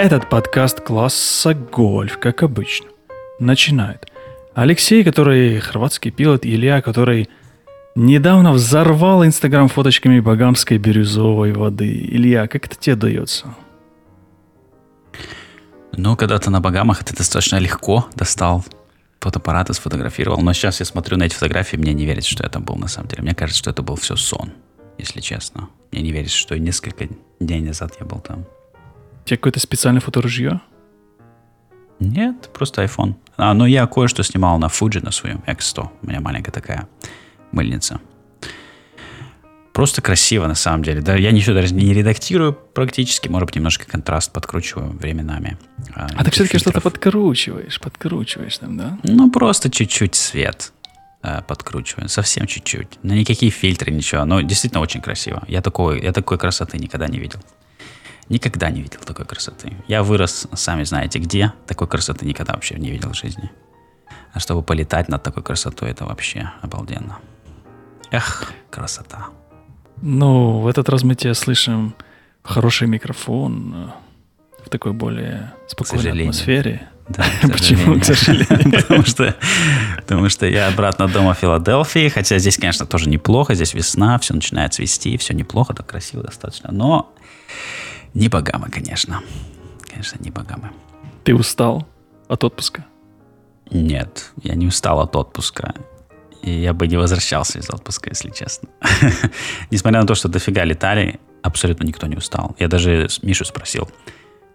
Этот подкаст класса гольф, как обычно, начинает Алексей, который хорватский пилот, Илья, который недавно взорвал Инстаграм фоточками багамской бирюзовой воды. Илья, как это тебе дается? Ну, когда ты на Багамах, это достаточно легко достал фотоаппарат и сфотографировал. Но сейчас я смотрю на эти фотографии, мне не верится, что это был на самом деле. Мне кажется, что это был все сон, если честно. Мне не верится, что несколько дней назад я был там. У тебя какое-то специальное фоторужье? Нет, просто iPhone. А, ну я кое-что снимал на Fuji на своем X100. У меня маленькая такая мыльница. Просто красиво, на самом деле. Да, я ничего даже не редактирую практически. Может быть, немножко контраст подкручиваю временами. А, а ты все-таки что-то подкручиваешь, подкручиваешь там, да? Ну, просто чуть-чуть свет э, подкручиваю. Совсем чуть-чуть. Но никакие фильтры, ничего. Но действительно очень красиво. Я такой, я такой красоты никогда не видел. Никогда не видел такой красоты. Я вырос, сами знаете где, такой красоты никогда вообще не видел в жизни. А чтобы полетать над такой красотой, это вообще обалденно. Эх, красота. Ну, в этот раз мы тебя слышим хороший микрофон э, в такой более спокойной атмосфере. Да, Почему, к сожалению? потому, что, потому что я обратно дома в Филадельфии, хотя здесь, конечно, тоже неплохо, здесь весна, все начинает цвести, все неплохо, так красиво достаточно, но не богамы, конечно. Конечно, не богамы. Ты устал от отпуска? Нет, я не устал от отпуска. И я бы не возвращался из отпуска, если честно. Несмотря на то, что дофига летали, абсолютно никто не устал. Я даже Мишу спросил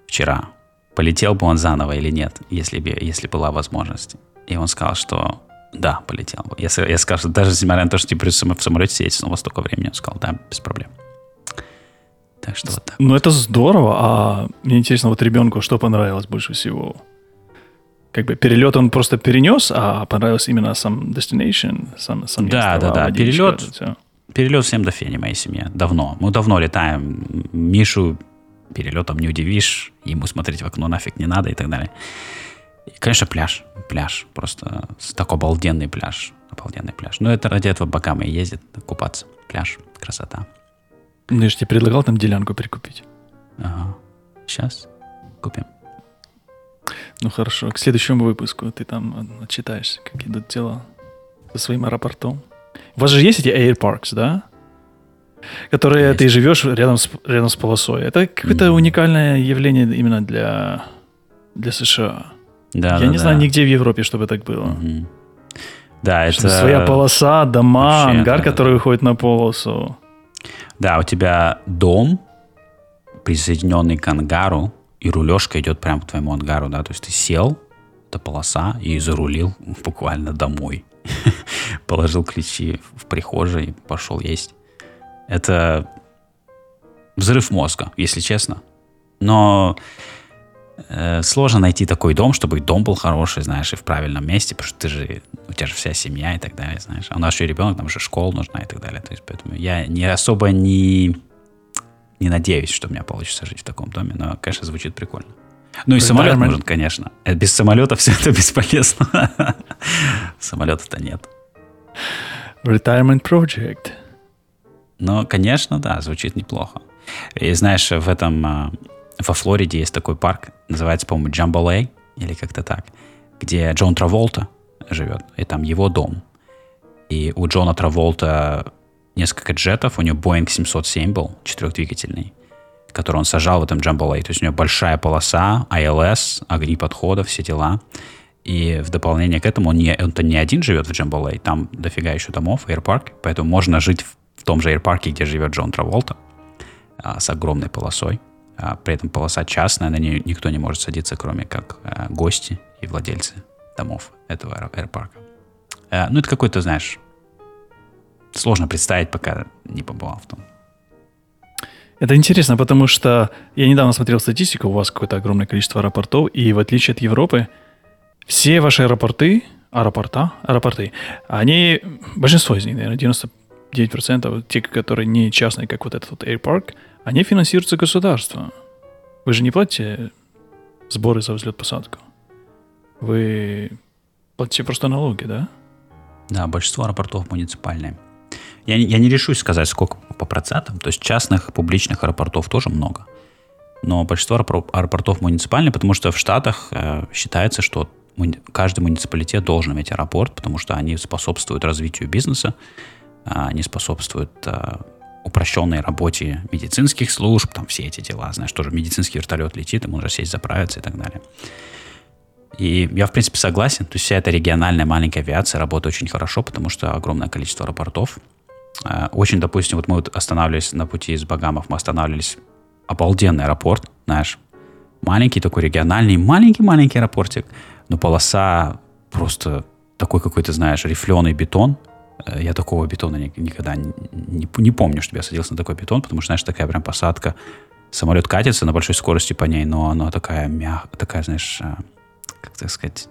вчера, полетел бы он заново или нет, если, бы, если была возможность. И он сказал, что да, полетел бы. Я, я сказал, что даже несмотря на то, что тебе в самолете сидеть снова столько времени, он сказал, да, без проблем. Что вот так. Ну, это здорово. А мне интересно, вот ребенку что понравилось больше всего? Как бы перелет он просто перенес, а понравился именно сам destination, сам, сам Да, да, да. Перелет, перелет всем до фени моей семье. Давно. Мы давно летаем. Мишу перелетом не удивишь. Ему смотреть в окно нафиг не надо и так далее. И, конечно, пляж. Пляж. Просто такой обалденный пляж. Обалденный пляж. Но это ради этого богамы ездит купаться. Пляж. Красота. Ну, я же тебе предлагал там делянку прикупить. Ага. Сейчас купим. Ну хорошо, к следующему выпуску ты там отчитаешься, как идут дела со своим аэропортом. У вас же есть эти airparks, да? Которые есть. ты живешь рядом с, рядом с полосой. Это какое-то mm-hmm. уникальное явление именно для, для США. Да, Я да, не да. знаю нигде в Европе, чтобы так было. Mm-hmm. Да, это... Своя полоса, дома, Вообще, ангар, да, который выходит на полосу. Да, у тебя дом, присоединенный к ангару, и рулежка идет прямо к твоему ангару, да, то есть ты сел, это полоса, и зарулил буквально домой. Положил ключи в прихожей, пошел есть. Это взрыв мозга, если честно. Но э, сложно найти такой дом, чтобы дом был хороший, знаешь, и в правильном месте, потому что ты же, у тебя же вся семья и так далее, знаешь. А у нас еще ребенок, там же школа нужна и так далее. То есть, поэтому я не особо не, не надеюсь, что у меня получится жить в таком доме, но, конечно, звучит прикольно. Ну и самолет нужен, конечно. Э, без самолета все это бесполезно. Самолета-то нет. Retirement project. Ну, конечно, да, звучит неплохо. И знаешь, в этом а, во Флориде есть такой парк, называется, по-моему, Джамбалей, или как-то так, где Джон Траволта живет, и там его дом. И у Джона Траволта несколько джетов, у него Boeing 707 был, четырехдвигательный, который он сажал в этом Джамбалей. То есть у него большая полоса, ILS, огни подхода, все дела. И в дополнение к этому он не, он-то не один живет в Джамбалей, там дофига еще домов, аэропарк, поэтому можно жить в, в том же аэропарке, где живет Джон Траволта, а, с огромной полосой. А при этом полоса частная, на нее никто не может садиться, кроме как а, гости и владельцы домов этого аэропарка. А, ну, это какой-то, знаешь, сложно представить, пока не побывал в том. Это интересно, потому что я недавно смотрел статистику, у вас какое-то огромное количество аэропортов, и в отличие от Европы, все ваши аэропорты, аэропорта, аэропорты, они, большинство из них, наверное, 99%, те, которые не частные, как вот этот вот Airpark, они финансируются государством. Вы же не платите сборы за взлет-посадку. Вы платите просто налоги, да? Да, большинство аэропортов муниципальные. Я, я не решусь сказать, сколько по процентам. То есть частных, публичных аэропортов тоже много. но большинство аэропортов муниципальные, потому что в Штатах э, считается, что каждый муниципалитет должен иметь аэропорт, потому что они способствуют развитию бизнеса, а, они способствуют а, упрощенной работе медицинских служб, там все эти дела, знаешь, тоже медицинский вертолет летит, ему нужно сесть, заправиться и так далее. И я, в принципе, согласен. То есть вся эта региональная маленькая авиация работает очень хорошо, потому что огромное количество аэропортов. А, очень, допустим, вот мы вот останавливались на пути из Багамов, мы останавливались обалденный аэропорт, знаешь, маленький такой региональный, маленький-маленький аэропортик, но полоса просто такой какой-то, знаешь, рифленый бетон. Э, я такого бетона никогда не, не, помню, чтобы я садился на такой бетон, потому что, знаешь, такая прям посадка. Самолет катится на большой скорости по ней, но она такая мягкая, такая, знаешь, э, как так сказать,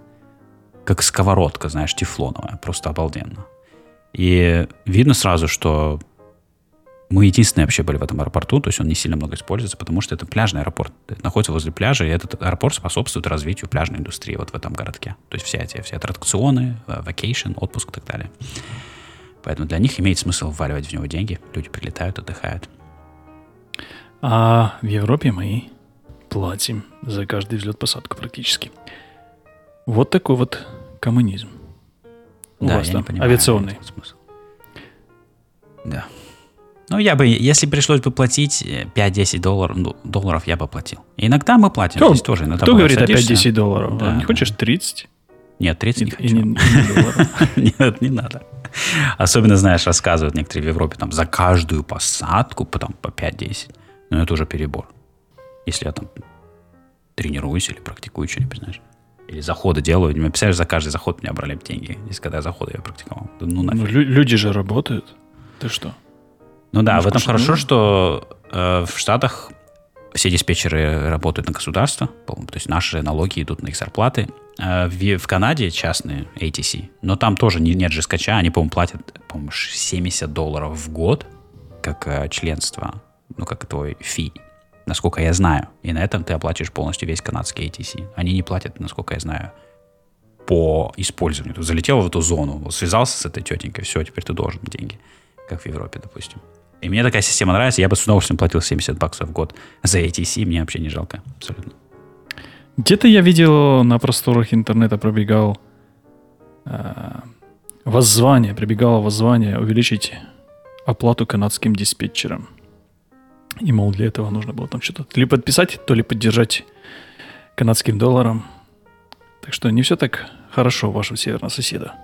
как сковородка, знаешь, тефлоновая. Просто обалденно. И видно сразу, что мы единственные вообще были в этом аэропорту, то есть он не сильно много используется, потому что это пляжный аэропорт. Это находится возле пляжа, и этот аэропорт способствует развитию пляжной индустрии вот в этом городке. То есть все эти все аттракционы, vacation, э, отпуск и так далее. Поэтому для них имеет смысл вваливать в него деньги. Люди прилетают, отдыхают. А в Европе мы платим за каждый взлет-посадку практически. Вот такой вот коммунизм. У да, вас я там не понимаю, авиационный. Смысл. Да. Ну, я бы, если пришлось бы платить 5-10 долларов, ну, долларов, я бы платил. иногда мы платим. Кто, здесь тоже иногда кто говорит о 5-10 долларов? Да, не хочешь 30? Нет, 30 не, не хочу. Не, не Нет, не надо. Особенно, знаешь, рассказывают некоторые в Европе, там, за каждую посадку потом по 5-10. Ну, это уже перебор. Если я там тренируюсь или практикую что-нибудь, знаешь. Или заходы делаю. Представляешь, за каждый заход меня брали деньги. Если когда я заходы я практиковал. Ну, ну, люди же работают. Ты что? Ну да, в этом хорошо, что э, в Штатах все диспетчеры работают на государство, то есть наши налоги идут на их зарплаты. Э, в, в Канаде частные ATC, но там тоже не, нет же скача, они, по-моему, платят, по-моему, 70 долларов в год, как э, членство, ну, как твой фи, насколько я знаю. И на этом ты оплачиваешь полностью весь канадский ATC. Они не платят, насколько я знаю, по использованию. Ты залетел в эту зону, связался с этой тетенькой, все, теперь ты должен деньги, как в Европе, допустим. И мне такая система нравится. Я бы с удовольствием платил 70 баксов в год за ATC. Мне вообще не жалко. Абсолютно. Где-то я видел на просторах интернета пробегал э, воззвание, прибегало воззвание увеличить оплату канадским диспетчерам. И, мол, для этого нужно было там что-то то ли подписать, то ли поддержать канадским долларом. Так что не все так хорошо у вашего северного соседа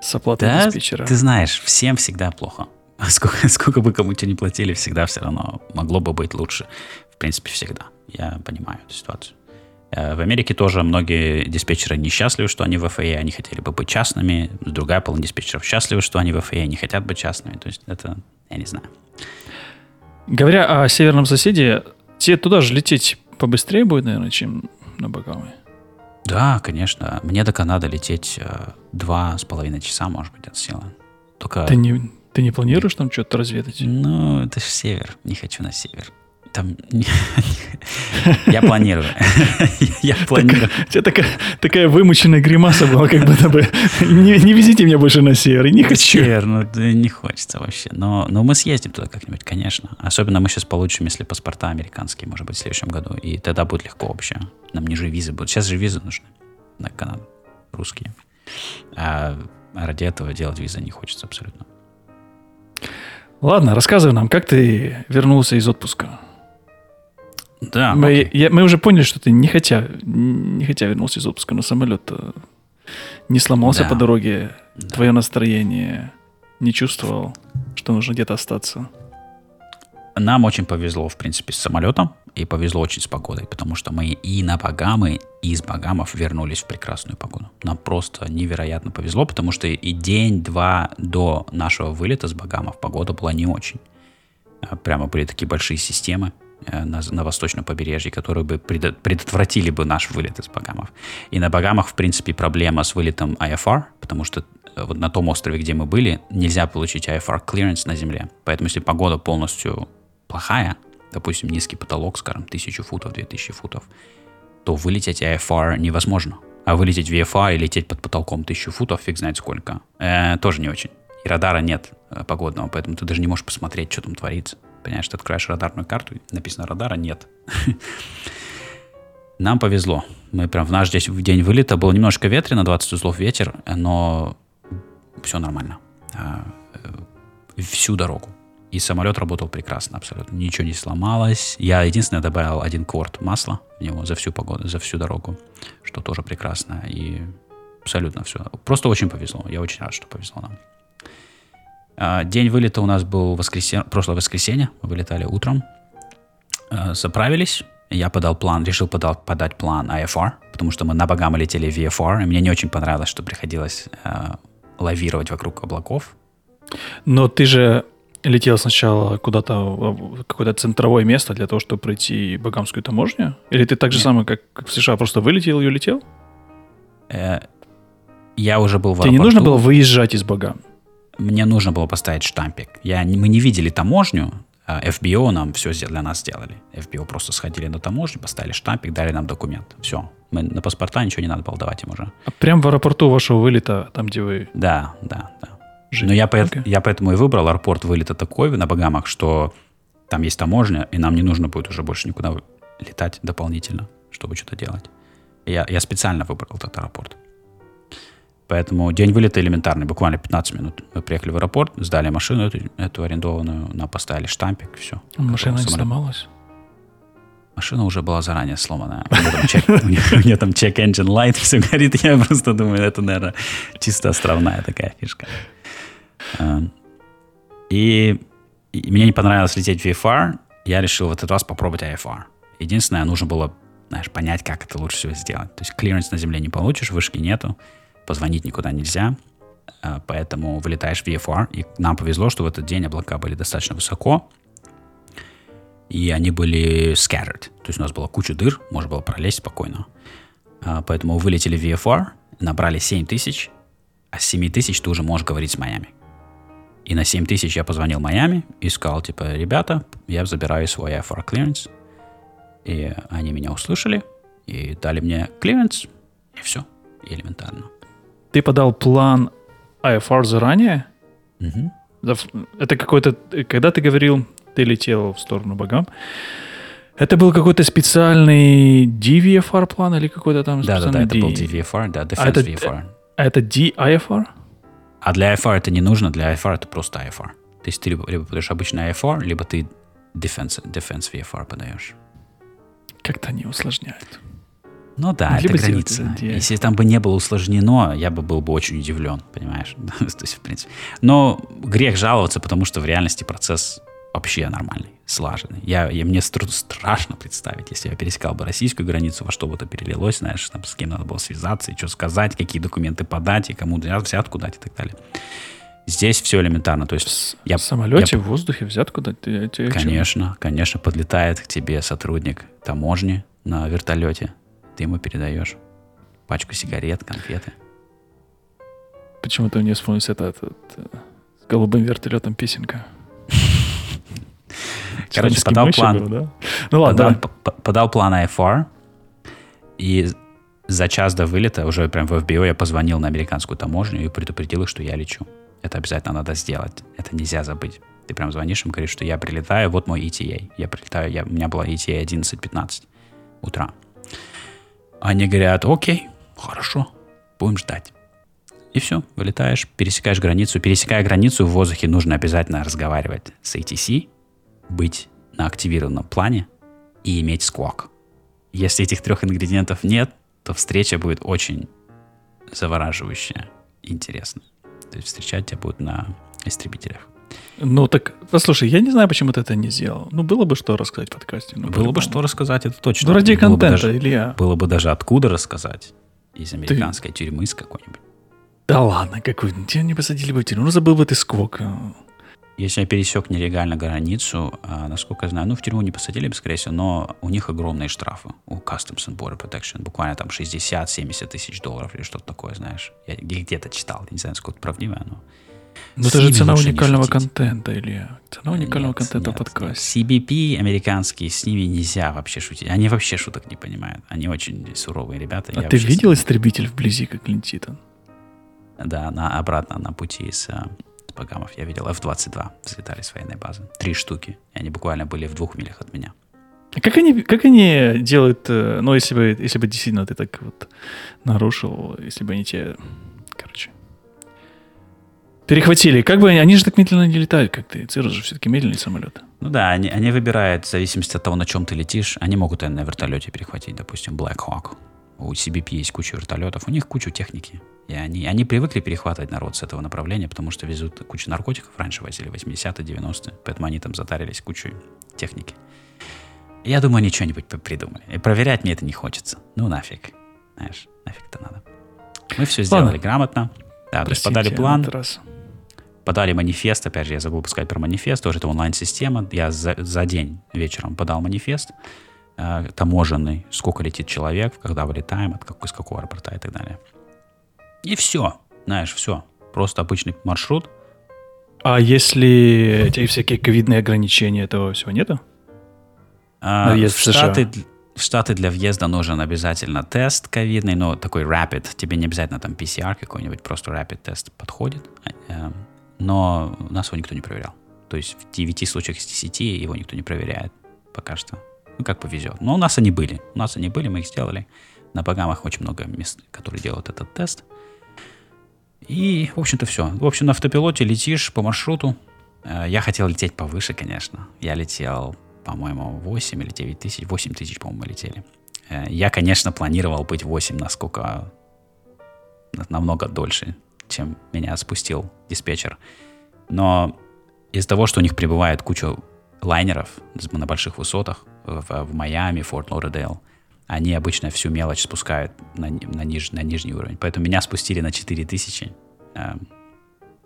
с оплатой да, диспетчера. Ты знаешь, всем всегда плохо. А сколько, сколько бы кому-то не платили, всегда все равно могло бы быть лучше. В принципе, всегда. Я понимаю эту ситуацию. Э, в Америке тоже многие диспетчеры несчастливы, что они в ФАЭ, они хотели бы быть частными. Другая половина диспетчеров счастливы, что они в ФАЭ, не хотят быть частными. То есть это, я не знаю. Говоря о северном соседе, тебе туда же лететь побыстрее будет, наверное, чем на Багамы? Да, конечно. Мне до Канады лететь э, два с половиной часа, может быть, от силы. Только... Ты не, ты не планируешь там что-то разведать? Ну, это же север. Не хочу на север. Там... Я планирую. Я планирую. У тебя такая вымученная гримаса была, как будто бы не везите меня больше на север, не хочу. Север, ну не хочется вообще. Но мы съездим туда как-нибудь, конечно. Особенно мы сейчас получим, если паспорта американские, может быть, в следующем году. И тогда будет легко вообще. Нам не же визы будут. Сейчас же визы нужны на Канаду. Русские. А ради этого делать визы не хочется абсолютно. Ладно, рассказывай нам, как ты вернулся из отпуска? Да. Мы, я, мы уже поняли, что ты не хотя, не хотя вернулся из отпуска, но самолет э, не сломался да. по дороге, да. твое настроение не чувствовал, что нужно где-то остаться. Нам очень повезло, в принципе, с самолетом, и повезло очень с погодой, потому что мы и на Багамы, и из Багамов вернулись в прекрасную погоду. Нам просто невероятно повезло, потому что и день-два до нашего вылета с Багамов погода была не очень. А прямо были такие большие системы э, на, на восточном побережье, которые бы предотвратили бы наш вылет из Багамов. И на Багамах, в принципе, проблема с вылетом IFR, потому что э, вот на том острове, где мы были, нельзя получить IFR clearance на земле. Поэтому если погода полностью плохая, допустим, низкий потолок, скажем, 1000 футов, 2000 футов, то вылететь IFR невозможно. А вылететь в VFR и лететь под потолком 1000 футов, фиг знает сколько, э, тоже не очень. И радара нет э, погодного, поэтому ты даже не можешь посмотреть, что там творится. Понимаешь, ты открываешь радарную карту, написано радара нет. Нам повезло. Мы прям в наш здесь в день вылета было немножко ветрено, 20 узлов ветер, но все нормально. А, э, всю дорогу. И самолет работал прекрасно абсолютно. Ничего не сломалось. Я единственное добавил один кварт масла в него за всю погоду, за всю дорогу, что тоже прекрасно. И абсолютно все. Просто очень повезло. Я очень рад, что повезло нам. А, день вылета у нас был воскресен... прошлое воскресенье. Мы вылетали утром. А, заправились. Я подал план, решил подал, подать план IFR, потому что мы на Багамы летели в VFR, и мне не очень понравилось, что приходилось э, лавировать вокруг облаков. Но ты же летел сначала куда-то в какое-то центровое место для того, чтобы пройти Багамскую таможню? Или ты так же самое, как, как в США, просто вылетел и улетел? Э, я уже был в Тебе не нужно было выезжать из Багам? Мне нужно было поставить штампик. Я, мы не видели таможню, а FBO нам все для нас сделали. FBO просто сходили на таможню, поставили штампик, дали нам документ. Все. Мы на паспорта ничего не надо было давать им уже. А прям в аэропорту вашего вылета, там, где вы... Да, да, да. Жить. Но я, okay. я поэтому и выбрал аэропорт вылета такой на Багамах, что там есть таможня, и нам не нужно будет уже больше никуда летать дополнительно, чтобы что-то делать. Я, я специально выбрал этот аэропорт. Поэтому день вылета элементарный, буквально 15 минут. Мы приехали в аэропорт, сдали машину эту, эту арендованную, на поставили штампик, все. Машина не сломалась? Машина уже была заранее сломанная. У нее там check engine light, все горит. Я просто думаю, это, наверное, чисто островная такая фишка. А, и, и мне не понравилось лететь в VFR. Я решил в этот раз попробовать IFR. Единственное, нужно было, знаешь, понять, как это лучше всего сделать. То есть клиренс на земле не получишь, вышки нету позвонить никуда нельзя, а, поэтому вылетаешь в VFR, и нам повезло, что в этот день облака были достаточно высоко, и они были scattered, то есть у нас была куча дыр, можно было пролезть спокойно. А, поэтому вылетели в VFR, набрали 7 тысяч, а с 7 тысяч ты уже можешь говорить с Майами. И на 7 тысяч я позвонил Майами и сказал, типа, ребята, я забираю свой IFR clearance. И они меня услышали и дали мне clearance, и все, элементарно. Ты подал план IFR заранее? Угу. Это какой-то... Когда ты говорил, ты летел в сторону Багам, это был какой-то специальный DVFR план или какой-то там да, да, да, это был DVFR, да, Defense а это, VFR. А это DIFR? А для IFR это не нужно, для IFR это просто IFR. То есть ты либо, либо подаешь обычный IFR, либо ты Defense, Defense VFR подаешь. Как-то они усложняют. Ну да, Могли это граница. Если там бы не было усложнено, я бы был бы очень удивлен, понимаешь? То есть, в принципе. Но грех жаловаться, потому что в реальности процесс вообще нормальный, слаженный. Я, я, мне страшно представить, если я пересекал бы российскую границу, во что бы это перелилось, знаешь, там, с кем надо было связаться, и что сказать, какие документы подать, и кому взятку дать и так далее. Здесь все элементарно. То есть я, в самолете, я, в воздухе взятку дать? конечно, конечно, подлетает к тебе сотрудник таможни на вертолете, ты ему передаешь пачку сигарет, конфеты. Почему-то мне вспомнился этот, этот, э, с голубым вертолетом песенка. Короче, подал план. Был, да? Ну ладно, подал, да. подал план IFR, и за час до вылета, уже прям в FBO, я позвонил на американскую таможню и предупредил их, что я лечу. Это обязательно надо сделать. Это нельзя забыть. Ты прям звонишь им, говоришь, что я прилетаю, вот мой ETA. Я прилетаю, я, у меня была ETA 11.15 утра. Они говорят, окей, хорошо, будем ждать. И все, вылетаешь, пересекаешь границу. Пересекая границу в воздухе нужно обязательно разговаривать с ATC, быть на активированном плане и иметь сквок. Если этих трех ингредиентов нет, то встреча будет очень завораживающая интересная. То есть встречать тебя будут на истребителях. Ну так, послушай, я не знаю, почему ты это не сделал. Ну, было бы что рассказать в подкасте. Ну, было бы что рассказать, это точно. Ну, ради было контента, даже, Илья. Было бы даже откуда рассказать. Из американской ты... тюрьмы, с какой-нибудь. Да ладно, какой? Тебя не посадили бы в тюрьму. Ну, забыл бы ты сквок. Если я пересек нелегально границу, а, насколько я знаю, ну, в тюрьму не посадили бы, скорее всего, но у них огромные штрафы у Customs and Border Protection. Буквально там 60-70 тысяч долларов или что-то такое, знаешь. Я где-то читал, я не знаю, насколько это правдиво, но ну, это же цена уникального контента, Илья. Цена уникального нет, контента нет, подкасте. CBP американские, с ними нельзя вообще шутить. Они вообще шуток не понимают. Они очень суровые ребята. А ты видел истребитель вблизи, как летит он? Да, на, обратно на пути из Пагамов. Я видел F-22 взлетали с военной базы. Три штуки. И они буквально были в двух милях от меня. А как они, как они делают, э, ну, если бы, если бы действительно ты так вот нарушил, если бы они тебе, короче, перехватили, как бы они, они же так медленно не летают, как ты. Цирус же все-таки медленный самолет. Ну да, они, они выбирают, в зависимости от того, на чем ты летишь, они могут на вертолете перехватить, допустим, Black Hawk. У CBP есть куча вертолетов, у них куча техники. И они, они привыкли перехватывать народ с этого направления, потому что везут кучу наркотиков, раньше возили 80-е, 90-е, поэтому они там затарились кучей техники. Я думаю, они что-нибудь придумали. И проверять мне это не хочется. Ну нафиг. Знаешь, нафиг это надо. Мы все сделали Ладно. грамотно. Да, то есть подали план. Раз. Подали манифест, опять же, я забыл сказать про манифест, тоже это онлайн-система. Я за, за день вечером подал манифест э, таможенный, сколько летит человек, когда вылетаем, от какой, из какого аэропорта и так далее. И все, знаешь, все. Просто обычный маршрут. А если эти всякие ковидные ограничения, этого всего нету? А, в, Штаты, в Штаты для въезда нужен обязательно тест ковидный, но такой rapid. Тебе не обязательно там PCR какой-нибудь, просто rapid тест подходит. А, эм, но нас его никто не проверял. То есть в 9 случаях из 10 его никто не проверяет пока что. Ну, как повезет. Но у нас они были. У нас они были, мы их сделали. На Багамах очень много мест, которые делают этот тест. И, в общем-то, все. В общем, на автопилоте летишь по маршруту. Э, я хотел лететь повыше, конечно. Я летел, по-моему, 8 или 9 тысяч. 8 тысяч, по-моему, мы летели. Э, я, конечно, планировал быть 8 насколько намного дольше, чем меня спустил диспетчер. Но из-за того, что у них прибывает куча лайнеров на больших высотах в, в Майами, Форт Лодердейл, они обычно всю мелочь спускают на, на, ниж, на нижний уровень. Поэтому меня спустили на 4000, э, эм,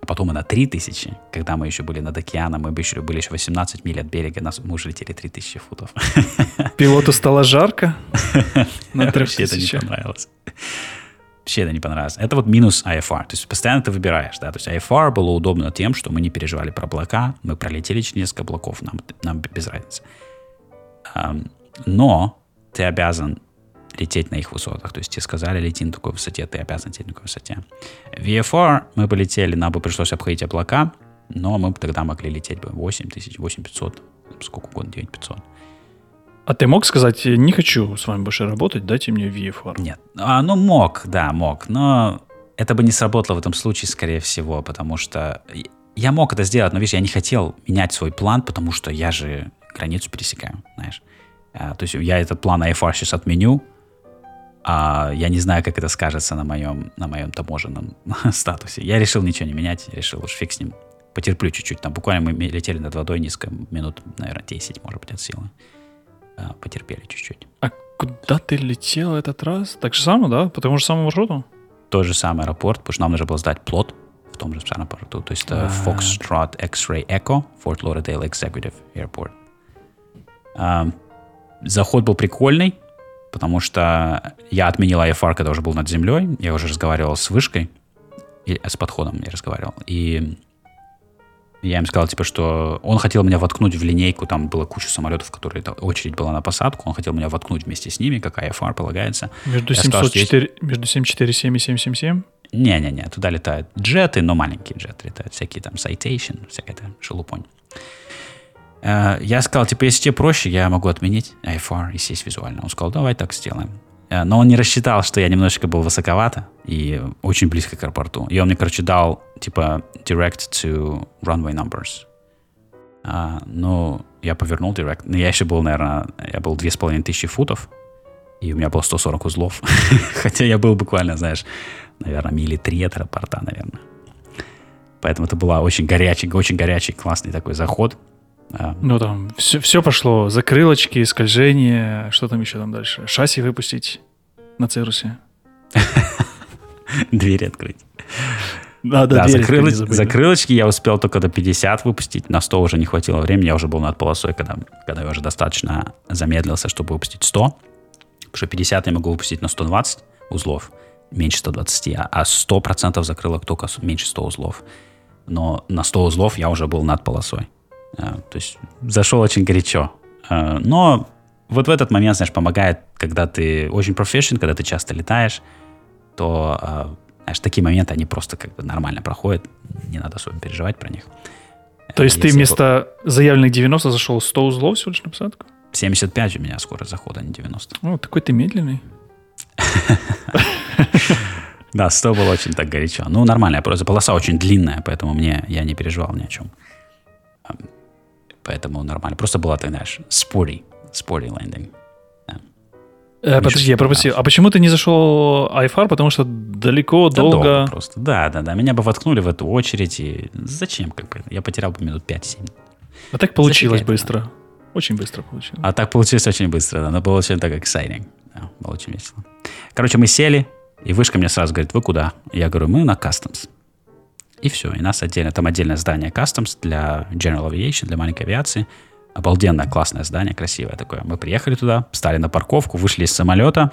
а потом и на 3000, когда мы еще были над океаном, мы еще были еще 18 миль от берега, нас, мы уже летели 3000 футов. Пилоту стало жарко? Вообще это не понравилось вообще это не понравилось. Это вот минус IFR. То есть постоянно ты выбираешь, да. То есть IFR было удобно тем, что мы не переживали про облака, мы пролетели через несколько облаков, нам, нам без разницы. Но ты обязан лететь на их высотах. То есть тебе сказали, лети на такой высоте, ты обязан лететь на такой высоте. VFR мы полетели, нам бы пришлось обходить облака, но мы бы тогда могли лететь бы 8 тысяч, 8500, сколько угодно, 9500. А ты мог сказать, не хочу с вами больше работать, дайте мне VFR? Нет. А, ну, мог, да, мог. Но это бы не сработало в этом случае, скорее всего, потому что я мог это сделать, но, видишь, я не хотел менять свой план, потому что я же границу пересекаю, знаешь. А, то есть я этот план IFR сейчас отменю, а я не знаю, как это скажется на моем, на моем таможенном статусе. Я решил ничего не менять, решил уж фиг с ним. Потерплю чуть-чуть. Там буквально мы летели над водой низко, минут, наверное, 10, может быть, от силы. А, потерпели чуть-чуть. А куда ты летел этот раз? Так же самое, да? По тому же самому маршруту? Тот же самый аэропорт, потому что нам нужно было сдать плод в том же аэропорту. То есть это Foxtrot X-Ray Echo, Fort Lauderdale Executive Airport. Заход был прикольный, потому что я отменил IFR, когда уже был над землей. Я уже разговаривал с вышкой, и, с подходом я разговаривал. И я им сказал, типа, что он хотел меня воткнуть в линейку, там была куча самолетов, которые очередь была на посадку, он хотел меня воткнуть вместе с ними, как IFR полагается. Между, 704, сказал, между 747 и 777? Не-не-не, туда летают джеты, но маленькие джеты летают, всякие там Citation, всякая там шелупонь. Э, я сказал, типа, если тебе проще, я могу отменить IFR и сесть визуально. Он сказал, давай так сделаем. Э, но он не рассчитал, что я немножечко был высоковато и очень близко к аэропорту. И он мне, короче, дал, типа, direct to runway numbers. А, ну, я повернул direct. Но я еще был, наверное, я был 2500 футов, и у меня было 140 узлов. Хотя я был буквально, знаешь, наверное, мили три от аэропорта, наверное. Поэтому это была очень горячий, очень горячий, классный такой заход. А. Ну, там все, все пошло. Закрылочки, скольжение. Что там еще там дальше? Шасси выпустить на Церусе. Двери открыть. Да, да, закрылоч, закрылочки я успел только до 50 выпустить. На 100 уже не хватило времени. Я уже был над полосой, когда, когда я уже достаточно замедлился, чтобы выпустить 100. Потому что 50 я могу выпустить на 120 узлов, меньше 120, а 100% закрылок только меньше 100 узлов. Но на 100 узлов я уже был над полосой. А, то есть зашел очень горячо. А, но вот в этот момент, знаешь, помогает, когда ты очень профессионал, когда ты часто летаешь, то Знаешь, такие моменты, они просто как бы нормально проходят, не надо особо переживать про них. То есть ты Если вместо заявленных 90 зашел 100 узлов всего лишь на посадку? 75 у меня скорость захода, а не 90. О, такой ты медленный. Да, 100 было очень так горячо. Ну, нормально, просто полоса очень длинная, поэтому мне, я не переживал ни о чем. Поэтому нормально. Просто была, ты знаешь, sporty, sporty landing. Э, подожди, я пропустил. А почему ты не зашел iFar? Потому что далеко, Да долго. просто. Да, да, да. Меня бы воткнули в эту очередь. И зачем? Как бы? Я потерял бы минут 5-7. А так получилось Зафигать, быстро. Очень быстро получилось. А так получилось очень быстро, да. Но было очень так exciting. Да, было очень весело. Короче, мы сели, и вышка мне сразу говорит, вы куда? Я говорю, мы на Customs. И все. И нас отдельно, там отдельное здание Customs для General Aviation, для маленькой авиации. Обалденное, классное здание, красивое такое. Мы приехали туда, встали на парковку, вышли из самолета,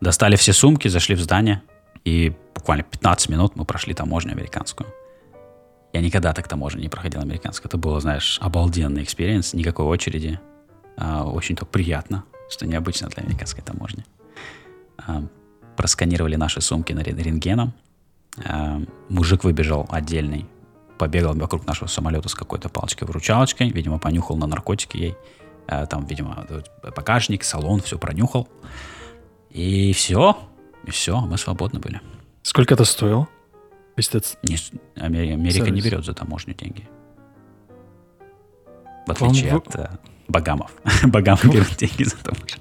достали все сумки, зашли в здание, и буквально 15 минут мы прошли таможню американскую. Я никогда так таможню не проходил американскую. Это было, знаешь, обалденный experience, никакой очереди. А, очень так приятно, что необычно для американской таможни. А, просканировали наши сумки на рен- рентгеном. А, мужик выбежал отдельный, побегал вокруг нашего самолета с какой-то палочкой-выручалочкой, видимо, понюхал на наркотики ей. А, там, видимо, вот багажник, салон, все пронюхал. И все, и все, мы свободны были. Сколько это стоило? Этот- Не с- Амери- Америка не берет за таможню деньги. В Вам отличие вы- от э, Багамов. Багамы берут деньги за таможню.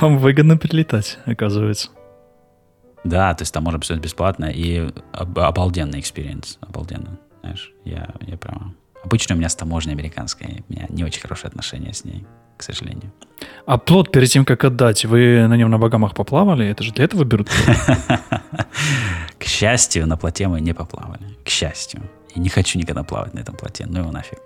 Вам выгодно прилетать, оказывается. Да, то есть там можно посмотреть бесплатно и об- обалденный experience. Обалденно. Знаешь, я, я прямо... Обычно у меня с таможней американской, у меня не очень хорошие отношения с ней, к сожалению. А плот перед тем, как отдать, вы на нем на Багамах поплавали? Это же для этого берут? К счастью, на плоте мы не поплавали. К счастью. И не хочу никогда плавать на этом плоте. Ну его нафиг.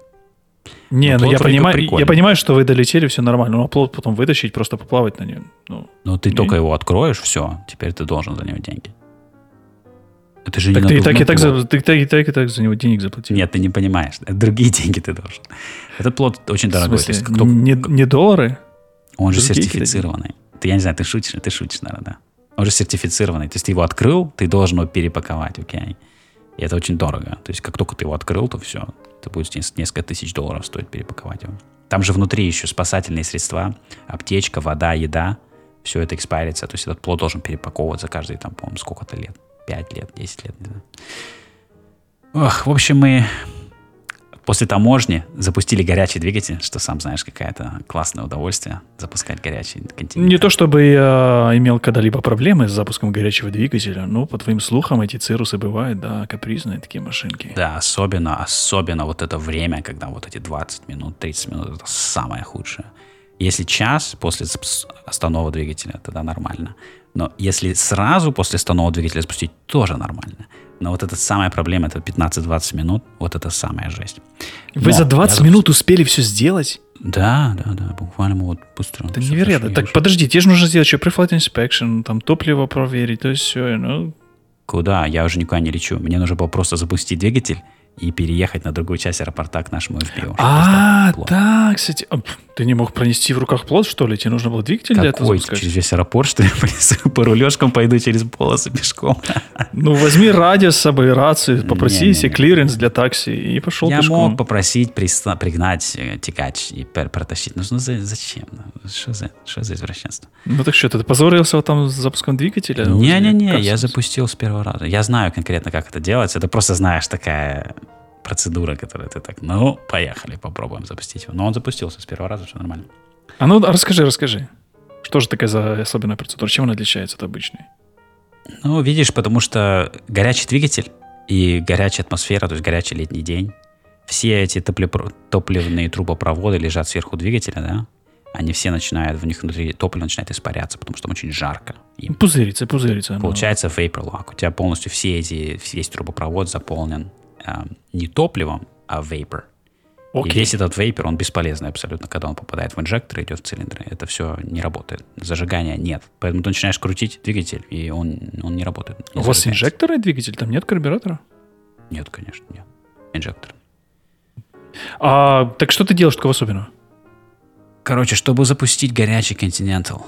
Не, Ну, ну я понимаю, прикольный. я понимаю, что вы долетели, все нормально. Но плот потом вытащить, просто поплавать на нем. Ну, Ну, ты Не. только его откроешь, все, теперь ты должен за него деньги. Это же так не ты и так, и так, за, ты так, и так, и так за него денег заплатил. Нет, ты не понимаешь. Другие деньги ты должен. Этот плод очень В дорогой. То смысле, есть кто- не, не доллары? он же сертифицированный. Ты, я не знаю, ты шутишь, ты шутишь, наверное, да. Он же сертифицированный. То есть ты его открыл, ты должен его перепаковать, окей? И это очень дорого. То есть как только ты его открыл, то все. Это будет нес- несколько тысяч долларов стоить перепаковать его. Там же внутри еще спасательные средства, аптечка, вода, еда. Все это экспайрится. То есть этот плод должен перепаковываться каждые, там, по-моему, сколько-то лет. 5 лет, 10 лет. Ох, в общем, мы после таможни запустили горячий двигатель, что сам знаешь, какое-то классное удовольствие запускать горячий континент. Не то чтобы я имел когда-либо проблемы с запуском горячего двигателя, но по твоим слухам эти цирусы бывают, да, капризные такие машинки. Да, особенно, особенно вот это время, когда вот эти 20 минут, 30 минут, это самое худшее. Если час после остановки двигателя, тогда нормально. Но если сразу после остановки двигателя запустить, тоже нормально. Но вот это самая проблема, это 15-20 минут, вот это самая жесть. Вы Но за я 20 запус- минут успели все сделать? Да, да, да, буквально мы вот быстро. Это невероятно. Так подожди, тебе же нужно сделать еще pre-flight inspection, там топливо проверить, то есть все. Ну, Куда? Я уже никуда не лечу. Мне нужно было просто запустить двигатель и переехать на другую часть аэропорта к нашему FBO. а, да, кстати. А, Ты не мог пронести в руках плот, что ли? Тебе нужно было двигатель для этого запускать? Через весь аэропорт, что ли, по рулежкам пойду через полосы пешком? Ну, возьми радио с собой, рацию, попроси себе клиренс для такси и пошел Я пешком. мог попросить приста- пригнать э, тягач и протащить. Ну, ну, за- зачем? Ну, Что за, что за извращенство? Ну так что, ты позорился там с запуском двигателя? Не-не-не, я запустил с первого раза. Я знаю конкретно, как это делается. Это просто, знаешь, такая процедура, которая ты так, ну, поехали, попробуем запустить его. Но он запустился с первого раза, все нормально. А ну, а расскажи, расскажи. Что же такая за особенная процедура? Чем она отличается от обычной? Ну, видишь, потому что горячий двигатель и горячая атмосфера, то есть горячий летний день, все эти топлепро- топливные трубопроводы лежат сверху двигателя, да, они все начинают, в них внутри топливо начинает испаряться, потому что там очень жарко. И Пузырится, пузырится. получается vapor lock. У тебя полностью все эти, весь трубопровод заполнен э, не топливом, а vapor. И Окей. весь этот вейпер, он бесполезный абсолютно, когда он попадает в инжектор и идет в цилиндры. Это все не работает. Зажигания нет. Поэтому ты начинаешь крутить двигатель, и он, он не работает. не У вас зажигается. инжекторный двигатель? Там нет карбюратора? Нет, конечно, нет. Инжектор. А, так что ты делаешь такого особенного? Короче, чтобы запустить горячий Continental,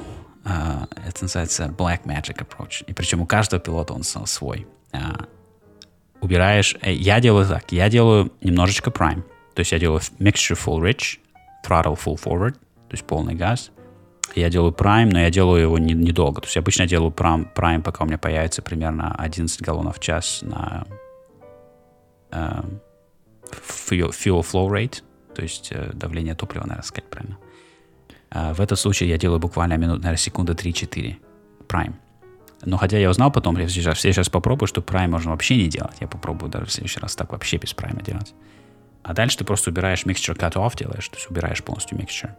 а, Это называется Black Magic Approach. И причем у каждого пилота он свой. Убираешь... Э, я делаю так. Я делаю немножечко Prime. То есть я делаю Mixture Full Rich, Throttle Full Forward, то есть полный газ. Я делаю Prime, но я делаю его не, недолго. То есть обычно я делаю Prime, Prime, пока у меня появится примерно 11 галлонов в час на э, fuel, fuel flow rate, то есть э, давление топлива, наверное, сказать правильно. А в этом случае я делаю буквально минут, наверное, секунды 3-4 Prime. Но хотя я узнал потом, я сейчас, я сейчас попробую, что Prime можно вообще не делать. Я попробую даже в следующий раз так вообще без Prime делать. А дальше ты просто убираешь Mixture Cut-Off делаешь, то есть убираешь полностью Mixture.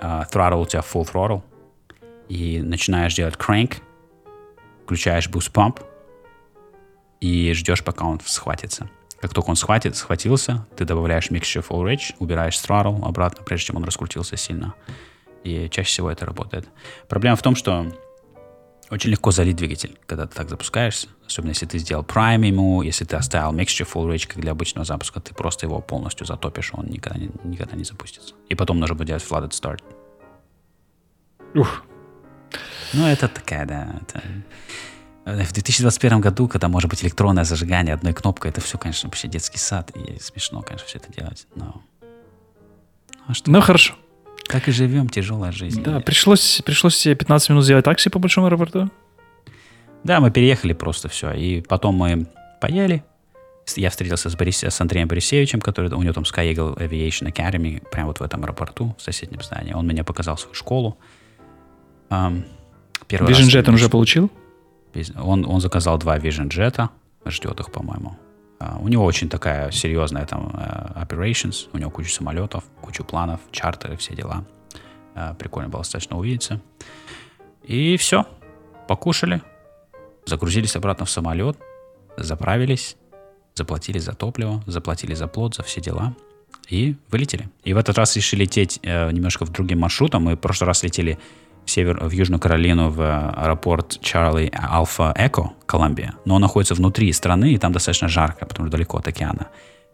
Uh, throttle у тебя full throttle. И начинаешь делать crank, включаешь boost pump и ждешь, пока он схватится. Как только он схватит, схватился, ты добавляешь Mixture Full Rich, убираешь throttle обратно, прежде чем он раскрутился сильно. И чаще всего это работает. Проблема в том, что очень легко залить двигатель, когда ты так запускаешься. Особенно если ты сделал Prime ему, если ты оставил Mixture Full Rich, как для обычного запуска, ты просто его полностью затопишь, он никогда не, никогда не запустится. И потом нужно будет делать Flooded Start. Ух. Ну, это такая, да. Это... В 2021 году, когда может быть электронное зажигание одной кнопкой, это все, конечно, вообще детский сад. И смешно, конечно, все это делать. Но... А что? Ну, хорошо. Так и живем, тяжелая жизнь. Да, пришлось, пришлось себе 15 минут сделать такси по большому аэропорту. Да, мы переехали просто все. И потом мы поели. Я встретился с, Борис, с Андреем Борисевичем, который у него там Sky Eagle Aviation Academy, прямо вот в этом аэропорту, в соседнем здании. Он мне показал свою школу. Um, Vision Jet он уже получил? Он, он заказал два Vision Jet, ждет их, по-моему. Uh, у него очень такая серьезная там uh, operations, у него куча самолетов, куча планов, чартеры, все дела. Uh, прикольно было достаточно увидеться. И все, покушали, загрузились обратно в самолет, заправились, заплатили за топливо, заплатили за плод, за все дела и вылетели. И в этот раз решили лететь э, немножко в другим маршрутом. Мы в прошлый раз летели в, север, в Южную Каролину в аэропорт Чарли Алфа Эко, Колумбия. Но он находится внутри страны, и там достаточно жарко, потому что далеко от океана.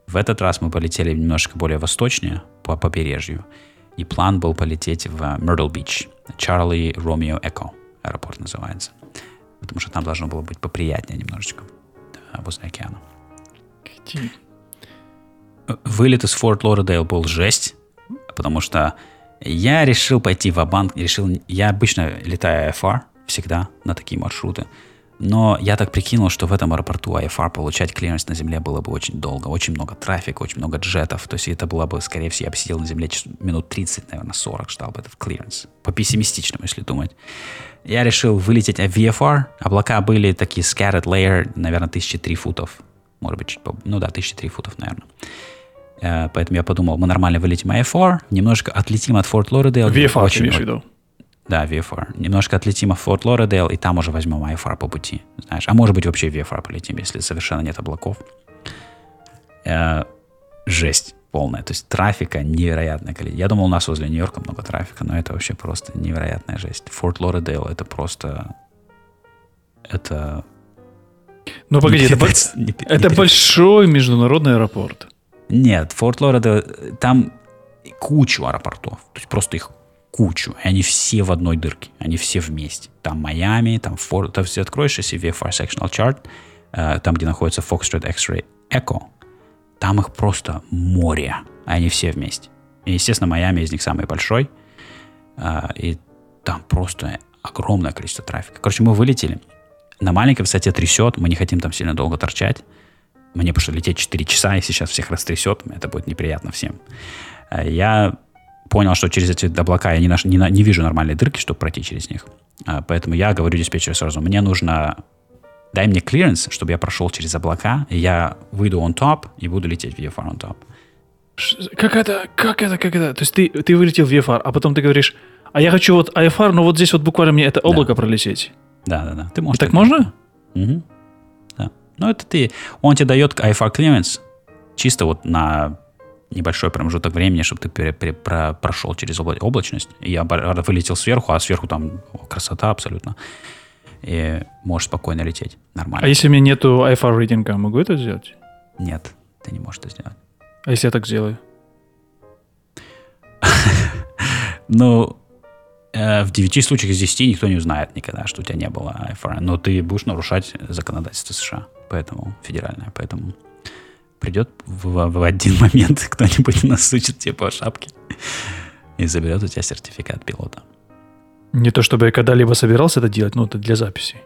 В этот раз мы полетели немножко более восточнее, по побережью. И план был полететь в Мyrtle Бич. Чарли Ромео Эко аэропорт называется. Потому что там должно было быть поприятнее немножечко да, возле океана. Вылет из Форт Лордейл был жесть, потому что я решил пойти в банк решил, я обычно летаю IFR всегда на такие маршруты, но я так прикинул, что в этом аэропорту IFR получать клиренс на земле было бы очень долго, очень много трафика, очень много jet ов, то есть это было бы, скорее всего, я бы сидел на земле минут 30, наверное, 40, ждал бы этот клиренс, по пессимистичному, если думать. Я решил вылететь в VFR, облака были такие scattered layer, наверное, 1003 футов, может быть, чуть ну да, 1003 футов, наверное. Э, поэтому я подумал, мы нормально вылетим IFR, немножко отлетим от Форт Лоридейл. VFR, очень, имеешь в виду? Да, VFR. Немножко отлетим от Форт Лоридейл, и там уже возьмем IFR по пути. Знаешь, а может быть вообще VFR полетим, если совершенно нет облаков. Э, жесть полная. То есть трафика невероятное количество. Я думал, у нас возле Нью-Йорка много трафика, но это вообще просто невероятная жесть. Форт Лоридейл это просто... Это... Ну, погоди, это, это большой международный аэропорт. Нет, Форт Лорда, там кучу аэропортов. То есть просто их кучу. И они все в одной дырке. Они все вместе. Там Майами, там Форт... Ты все откроешь, если VFR Sectional Chart, э, там, где находится Foxtrot X-Ray Echo, там их просто море. А они все вместе. И, естественно, Майами из них самый большой. Э, и там просто огромное количество трафика. Короче, мы вылетели. На маленькой высоте трясет, мы не хотим там сильно долго торчать. Мне пришлось лететь 4 часа, и сейчас всех растрясет, это будет неприятно всем. Э, я понял, что через эти облака я не, наш, не, не вижу нормальной дырки, чтобы пройти через них. Э, поэтому я говорю диспетчеру сразу, мне нужно... Дай мне клиренс, чтобы я прошел через облака, и я выйду on top и буду лететь в VFR on top. Как это? Как это? Как это? То есть ты, ты вылетел в VFR, а потом ты говоришь, а я хочу вот IFR, но вот здесь вот буквально мне это облако да. пролететь. Да, да, да. Ты можешь. И так можно? Угу. Но это ты, он тебе дает IFR clearance чисто вот на небольшой промежуток времени, чтобы ты пере, пере, про, прошел через обла- облачность. Я вылетел сверху, а сверху там красота абсолютно. И можешь спокойно лететь. Нормально. А если у меня нету IFR рейтинга, могу это сделать? Нет, ты не можешь это сделать. А если я так сделаю? Ну, Э, в 9 случаях из 10 никто не узнает никогда, что у тебя не было IFR. Но ты будешь нарушать законодательство США, поэтому федеральное. Поэтому придет в, в один момент кто-нибудь насучит тебе по шапке и заберет у тебя сертификат пилота. Не то чтобы я когда-либо собирался это делать, но это для записи.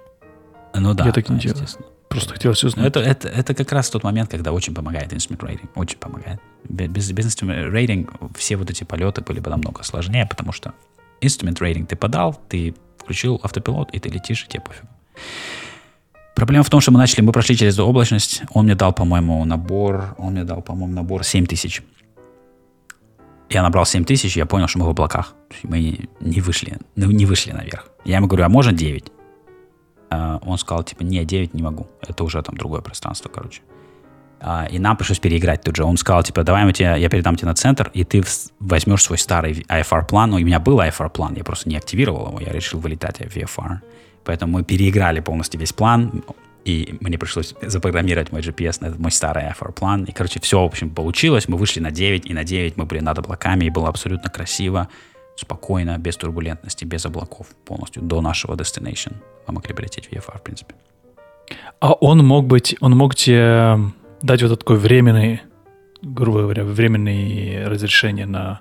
Ну да. Я так не делаю. Просто хотелось узнать. Это, это, это как раз тот момент, когда очень помогает инструмент рейтинг. Очень помогает. Без, без инструмент рейтинг все вот эти полеты были бы намного сложнее, потому что инструмент рейтинг ты подал, ты включил автопилот, и ты летишь, и тебе пофиг. Проблема в том, что мы начали, мы прошли через облачность. Он мне дал, по-моему, набор, он мне дал, по-моему, набор 7 тысяч. Я набрал 7 тысяч, я понял, что мы в облаках. Мы не вышли, ну, не вышли наверх. Я ему говорю, а можно 9? А он сказал, типа, не, 9 не могу. Это уже там другое пространство, короче. А, и нам пришлось переиграть тут же. Он сказал, типа, давай мы тебе, я передам тебе на центр, и ты возьмешь свой старый IFR-план. Ну, у меня был IFR-план, я просто не активировал его, я решил вылетать в VFR. Поэтому мы переиграли полностью весь план, и мне пришлось запрограммировать мой GPS на этот мой старый IFR-план. И, короче, все, в общем, получилось. Мы вышли на 9, и на 9 мы были над облаками, и было абсолютно красиво, спокойно, без турбулентности, без облаков, полностью до нашего destination. Мы могли прилететь в VFR, в принципе. А он мог быть, он мог тебе дать вот такой временный, грубо говоря, временное разрешение на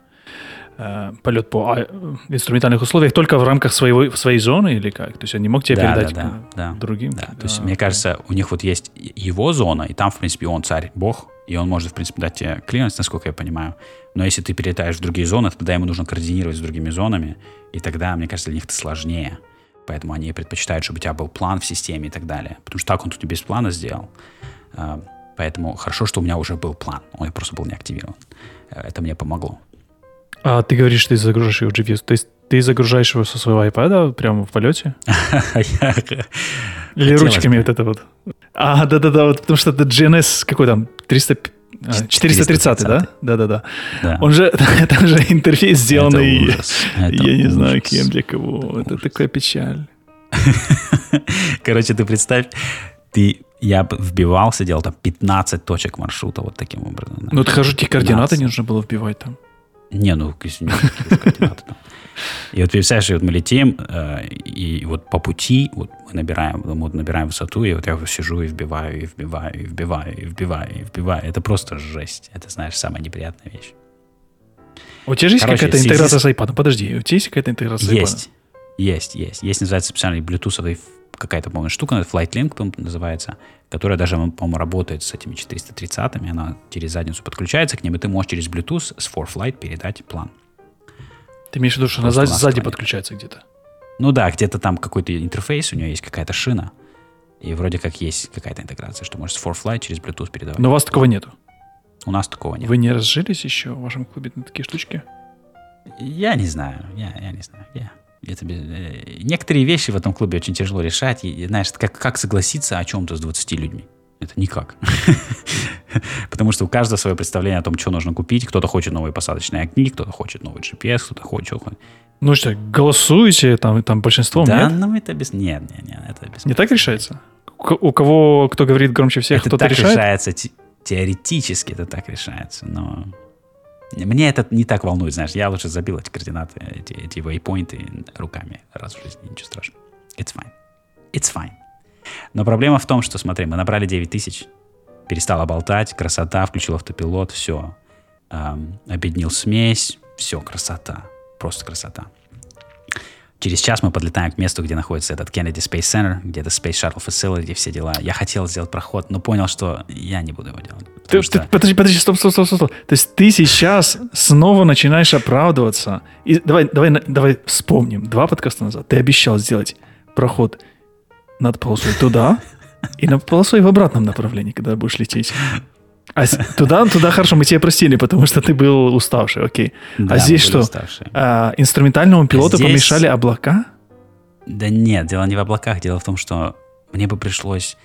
полет по а, инструментальных условиях только в рамках своего, своей зоны или как? То есть он не мог тебе да, передать да, да, другим? Да, то есть, а, мне кажется, у них вот есть его зона, и там, в принципе, он царь, бог, и он может, в принципе, дать тебе клиент, насколько я понимаю. Но если ты перелетаешь в другие зоны, тогда ему нужно координировать с другими зонами, и тогда, мне кажется, для них это сложнее. Поэтому они предпочитают, чтобы у тебя был план в системе и так далее. Потому что так он тут и без плана сделал. А, Поэтому хорошо, что у меня уже был план. Он просто был не активирован. Э, это мне помогло. А ты говоришь, ты загружаешь его в GPS. То есть ты загружаешь его со своего iPad прямо в полете? Или ручками вот это вот? А, да-да-да, вот потому что это GNS какой там? 300... 430, да? Да-да-да. Он же, это же интерфейс сделанный, я не знаю, кем, для кого. Это такая печаль. Короче, ты представь, ты я вбивал, сидел там 15 точек маршрута вот таким образом. Ну, это хожу, те координаты не нужно было вбивать там. Не, ну, извини, координаты там. И вот представляешь, вот мы летим, э, и вот по пути вот мы набираем, мы набираем высоту, и вот я сижу и вбиваю, и вбиваю, и вбиваю, и вбиваю, и вбиваю. Это просто жесть. Это, знаешь, самая неприятная вещь. У тебя же есть какая-то интеграция с iPad? Подожди, у тебя есть какая-то интеграция с iPad? Есть, есть, есть. Есть, называется специальный блютусовый какая-то, по-моему, штука, Flight Link называется, которая даже, по-моему, работает с этими 430-ми, она через задницу подключается к ним, и ты можешь через Bluetooth с ForFlight передать план. Ты имеешь в виду, что она сзади, сзади подключается где-то? Ну да, где-то там какой-то интерфейс, у нее есть какая-то шина, и вроде как есть какая-то интеграция, что можешь с ForFlight через Bluetooth передавать. Но у вас такого нету? У нас такого нет. Вы не разжились еще в вашем клубе на такие штучки? Я не знаю, я, я не знаю. Я, это, э, некоторые вещи в этом клубе очень тяжело решать. И, знаешь, как, как согласиться о чем-то с 20 людьми? Это никак. Потому что у каждого свое представление о том, что нужно купить. Кто-то хочет новые посадочные огни, кто-то хочет новый GPS, кто-то хочет... Ну что, голосуете там, там большинством, да, нет? ну это без... Нет, нет, нет, это без... Не так решается? У кого, кто говорит громче всех, кто-то решает? Это так решается, теоретически это так решается, но мне это не так волнует, знаешь. Я лучше забил эти координаты, эти, эти waypoinты руками раз в жизни. Ничего страшного. It's fine. It's fine. Но проблема в том, что, смотри, мы набрали 9 тысяч, перестала болтать, красота, включил автопилот, все. Эм, объединил смесь, все, красота. Просто красота. Через час мы подлетаем к месту, где находится этот Kennedy Space Center, где это Space Shuttle Facility, все дела. Я хотел сделать проход, но понял, что я не буду его делать. Ты, что... ты, подожди, подожди, стоп, стоп, стоп, стоп. То есть ты сейчас снова начинаешь оправдываться. И давай, давай, давай вспомним. Два подкаста назад ты обещал сделать проход над полосой туда и над полосой в обратном направлении, когда будешь лететь. А туда, туда хорошо, мы тебя простили, потому что ты был уставший, окей. Да, а здесь что? А, инструментальному пилоту здесь... помешали облака? Да нет, дело не в облаках, дело в том, что мне бы пришлось,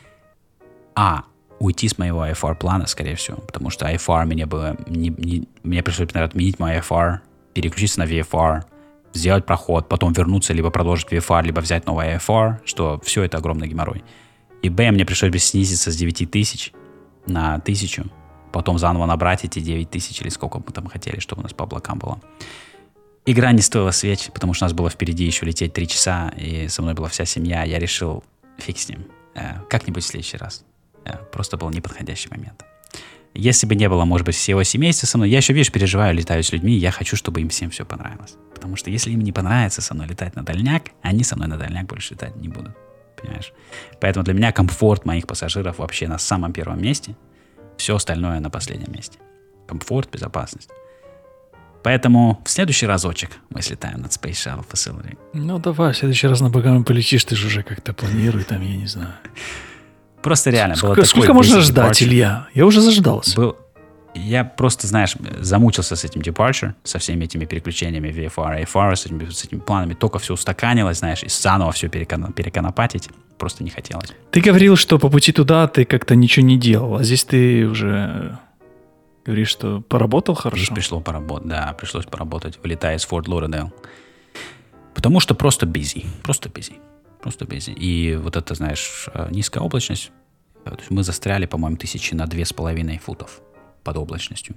а, уйти с моего IFR плана, скорее всего, потому что IFR мне бы, не, не, мне пришлось, наверное, отменить мой IFR, переключиться на VFR, сделать проход, потом вернуться, либо продолжить VFR, либо взять новый IFR, что все это огромный геморрой. И Б, мне пришлось бы снизиться с 9 тысяч на 1000, потом заново набрать эти 9 тысяч или сколько мы там хотели, чтобы у нас по облакам было. игра не стоила свеч, потому что у нас было впереди еще лететь три часа, и со мной была вся семья. Я решил, фиг с ним, э, как-нибудь в следующий раз. Э, просто был неподходящий момент. Если бы не было, может быть, всего семейства со мной, я еще, видишь, переживаю, летаю с людьми, я хочу, чтобы им всем все понравилось. Потому что если им не понравится со мной летать на дальняк, они со мной на дальняк больше летать не будут. Понимаешь? Поэтому для меня комфорт моих пассажиров вообще на самом первом месте. Все остальное на последнем месте. Комфорт, безопасность. Поэтому в следующий разочек мы слетаем над Space Shuttle Facility. Ну давай, в следующий раз на Багамы полетишь, ты же уже как-то планируй там, я не знаю. Просто реально было Сколько, сколько можно ждать, Илья? Я уже заждался. Был, я просто, знаешь, замучился с этим departure, со всеми этими переключениями VFR, AFR, с этими, с этими планами. Только все устаканилось, знаешь, и заново все перекона, переконопатить просто не хотелось. Ты говорил, что по пути туда ты как-то ничего не делал, а здесь ты уже говоришь, что поработал хорошо? Здесь пришло поработать, да, пришлось поработать, вылетая из Форт Лоренейл. Потому что просто busy, просто busy, просто busy. И вот это, знаешь, э, низкая облачность, э, мы застряли, по-моему, тысячи на две с половиной футов под облачностью.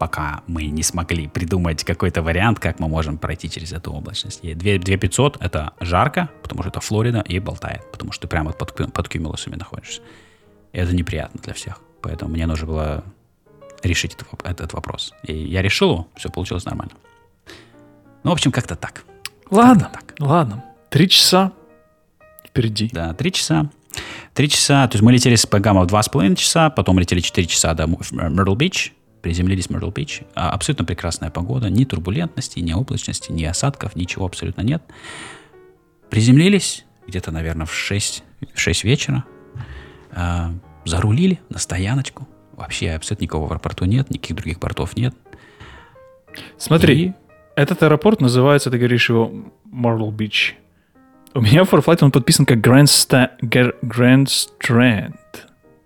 Пока мы не смогли придумать какой-то вариант, как мы можем пройти через эту облачность. И 2500 — это жарко, потому что это Флорида, и болтает, потому что ты прямо под, под кюмулусами находишься. И это неприятно для всех. Поэтому мне нужно было решить этот, этот вопрос. И я решил его, все получилось нормально. Ну, в общем, как-то так. Ладно, как так. ладно. Три часа впереди. Да, три часа. Три часа, то есть мы летели с Пегама в два с половиной часа, потом летели четыре часа до Мyrtle Бич, приземлились в Myrtle Beach. А, абсолютно прекрасная погода, ни турбулентности, ни облачности, ни осадков, ничего абсолютно нет. Приземлились где-то, наверное, в 6, в 6 вечера, а, зарулили на стояночку. Вообще абсолютно никого в аэропорту нет, никаких других портов нет. Смотри, И... этот аэропорт называется, ты говоришь его Myrtle Beach. У меня в Farflight он подписан как Grand, Sta- Grand Strand.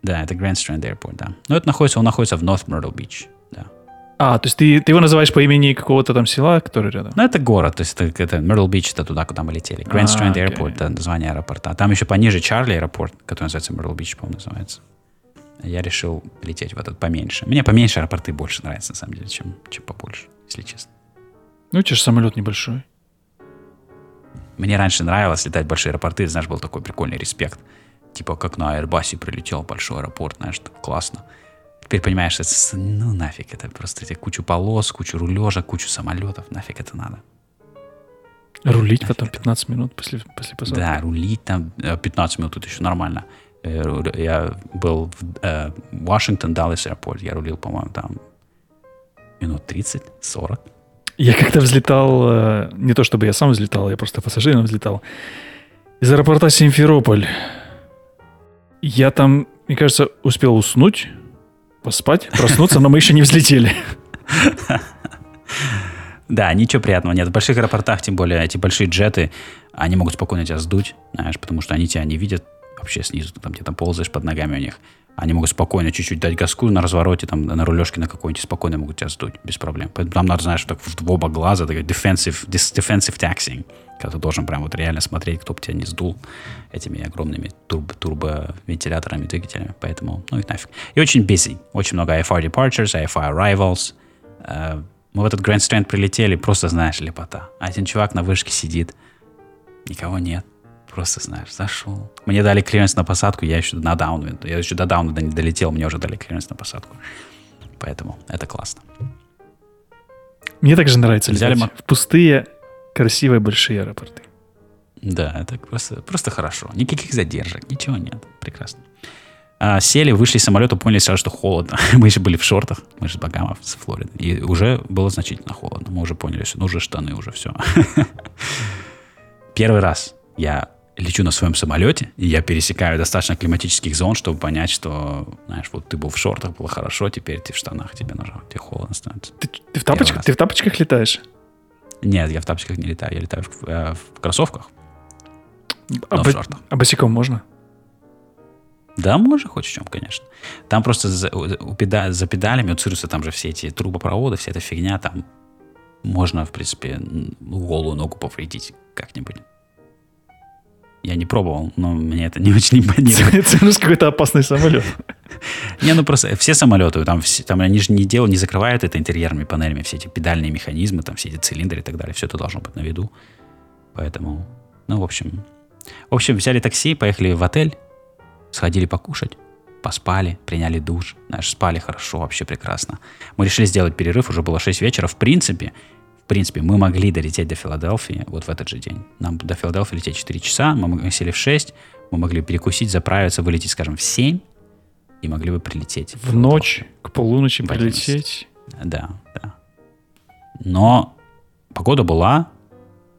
Да, это Grand Strand Airport, да. Но это находится, он находится в North Myrtle Beach, да. А, то есть ты, ты его называешь по имени какого-то там села, который рядом? Ну, это город, то есть это, это Myrtle Beach, это туда, куда мы летели. Grand а, Strand okay. Airport, это название аэропорта. Там еще пониже Чарли аэропорт, который называется Myrtle Beach, по-моему, называется. Я решил лететь в этот поменьше. Мне поменьше аэропорты больше нравятся, на самом деле, чем, чем побольше, если честно. Ну, у тебя же самолет небольшой. Мне раньше нравилось летать в большие аэропорты, знаешь, был такой прикольный респект. Типа, как на Airbus прилетел большой аэропорт, знаешь, так классно. Теперь понимаешь, это, ну нафиг, это просто эти кучу полос, кучу рулежа, кучу самолетов, нафиг это надо. Рулить нафиг потом 15 это. минут после, после посадки? Да, рулить там 15 э, минут, тут еще нормально. Э, я был в э, Вашингтон, Даллас аэропорт, я рулил, по-моему, там минут 30-40. Я как-то взлетал, не то чтобы я сам взлетал, я просто пассажиром взлетал, из аэропорта Симферополь. Я там, мне кажется, успел уснуть, поспать, проснуться, но мы еще не взлетели. Да, ничего приятного нет. В больших аэропортах, тем более эти большие джеты, они могут спокойно тебя сдуть, знаешь, потому что они тебя не видят вообще снизу, там где-то ползаешь под ногами у них. Они могут спокойно чуть-чуть дать газку на развороте, там, на рулежке на какой-нибудь, спокойно могут тебя сдуть, без проблем. Поэтому там надо, знаешь, так в оба глаза, такой defensive, defensive taxing, когда ты должен прям вот реально смотреть, кто бы тебя не сдул этими огромными турб, турбовентиляторами, двигателями. Поэтому, ну и нафиг. И очень busy. Очень много IFR departures, IFR arrivals. Uh, мы в этот Grand Strand прилетели, просто, знаешь, лепота. Один чувак на вышке сидит, никого нет просто, знаешь, зашел. Мне дали клиренс на посадку, я еще на down, я еще до down а не долетел, мне уже дали клиренс на посадку. Поэтому это классно. Мне также нравится Взяли летать в пустые, красивые, большие аэропорты. Да, это просто, просто хорошо. Никаких задержек, ничего нет. Прекрасно. А, сели, вышли из самолета, поняли сразу, что холодно. мы же были в шортах, мы же с Багамов, с Флориды. И уже было значительно холодно. Мы уже поняли, что нужны штаны, уже все. Первый раз я лечу на своем самолете, и я пересекаю достаточно климатических зон, чтобы понять, что, знаешь, вот ты был в шортах, было хорошо, теперь ты в штанах, тебе нужно, тебе холодно становится. Ты, ты, в, тапочках, ты в тапочках летаешь? Нет, я в тапочках не летаю, я летаю в, э, в кроссовках, а, шортах. А босиком можно? Да, можно хоть в чем, конечно. Там просто за, у педа, за педалями у Cirrus а там же все эти трубопроводы, вся эта фигня, там можно, в принципе, голую ногу повредить как-нибудь. Я не пробовал, но мне это не очень импонирует. Cirrus какой-то опасный самолет. Не, ну просто все самолеты, там, все, там они же не делают, не закрывают это интерьерными панелями, все эти педальные механизмы, там все эти цилиндры и так далее, все это должно быть на виду. Поэтому, ну, в общем, в общем, взяли такси, поехали в отель, сходили покушать, поспали, приняли душ, знаешь, спали хорошо, вообще прекрасно. Мы решили сделать перерыв, уже было 6 вечера. В принципе, в принципе, мы могли долететь до Филадельфии вот в этот же день. Нам до Филадельфии лететь 4 часа, мы сели в 6, мы могли перекусить, заправиться, вылететь, скажем, в 7, и могли бы прилететь. В ночь, к полуночи прилететь. Да, да. Но погода была,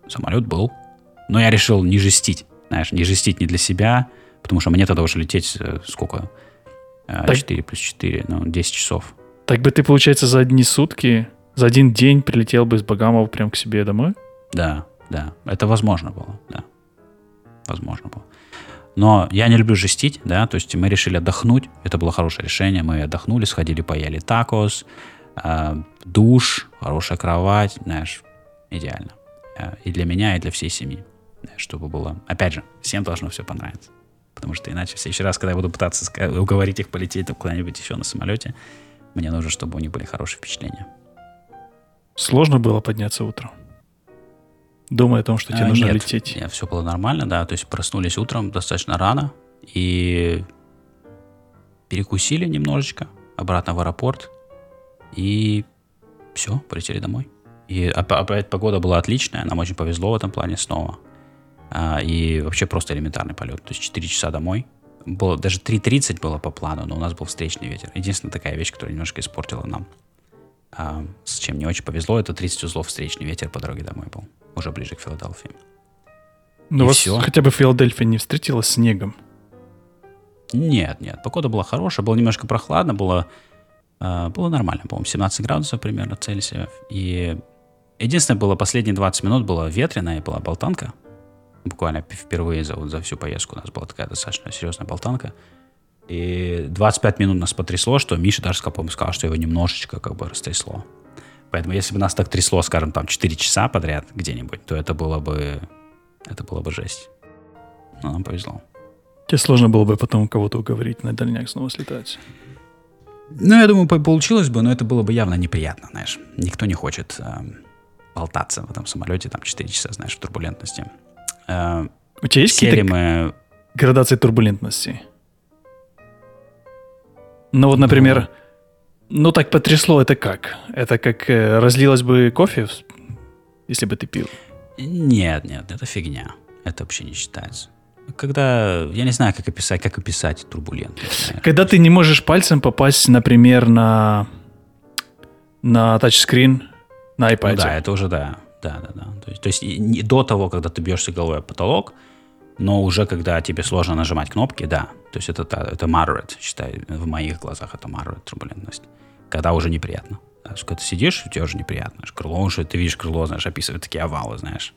самолет был. Но я решил не жестить, знаешь, не жестить не для себя, потому что мне тогда уже лететь э, сколько? Э, так, 4 плюс 4, ну, 10 часов. Так бы ты, получается, за одни сутки, за один день прилетел бы из Багамова прям к себе домой? Да, да. Это возможно было, да. Возможно было. Но я не люблю жестить, да, то есть мы решили отдохнуть, это было хорошее решение, мы отдохнули, сходили, поели такос, э, душ, хорошая кровать, знаешь, идеально. Э, и для меня, и для всей семьи, чтобы было, опять же, всем должно все понравиться. Потому что иначе в следующий раз, когда я буду пытаться уговорить их полететь куда-нибудь еще на самолете, мне нужно, чтобы у них были хорошие впечатления. Сложно было подняться утром? Думая о том, что тебе а, нужно нет, лететь. Нет, все было нормально, да. То есть проснулись утром достаточно рано и перекусили немножечко, обратно в аэропорт, и все, полетели домой. И опять погода была отличная, нам очень повезло в этом плане снова. А, и вообще просто элементарный полет. То есть 4 часа домой. Было, даже 3.30 было по плану, но у нас был встречный ветер. Единственная такая вещь, которая немножко испортила нам. А, с чем не очень повезло, это 30 узлов встречный ветер по дороге домой был. Уже ближе к Филадельфии. Но у вас все. хотя бы Филадельфия не встретилась снегом? Нет, нет. Погода была хорошая, было немножко прохладно, было, э, было нормально, по-моему, 17 градусов примерно Цельсия. И единственное было, последние 20 минут было ветрено и была болтанка буквально впервые за, вот, за всю поездку у нас была такая достаточно серьезная болтанка. И 25 минут нас потрясло, что Миша даже по сказал, что его немножечко как бы растрясло. Поэтому если бы нас так трясло, скажем, там 4 часа подряд где-нибудь, то это было бы, это было бы жесть. Но нам повезло. Тебе сложно было бы потом кого-то уговорить на дальняк снова слетать. Ну, я думаю, получилось бы, но это было бы явно неприятно, знаешь. Никто не хочет э, болтаться в этом самолете там 4 часа, знаешь, в турбулентности. Э, У тебя есть какие-то мы... градации турбулентности? Ну вот, например, ну, так потрясло это как? Это как э, разлилось бы кофе, если бы ты пил? Нет, нет, это фигня. Это вообще не считается. Когда, я не знаю, как описать, как описать турбулентность. Когда ты не можешь пальцем попасть, например, на, на тачскрин на iPad. Ну, да, это уже да. Да, да, да. То есть, то есть не до того, когда ты бьешься головой о потолок, но уже когда тебе сложно нажимать кнопки, да. То есть это, это moderate, считай, в моих глазах это moderate турбулентность. Когда уже неприятно. Да, когда ты сидишь, тебе уже неприятно. Крыло уже, ты видишь крыло, знаешь, описывает такие овалы, знаешь.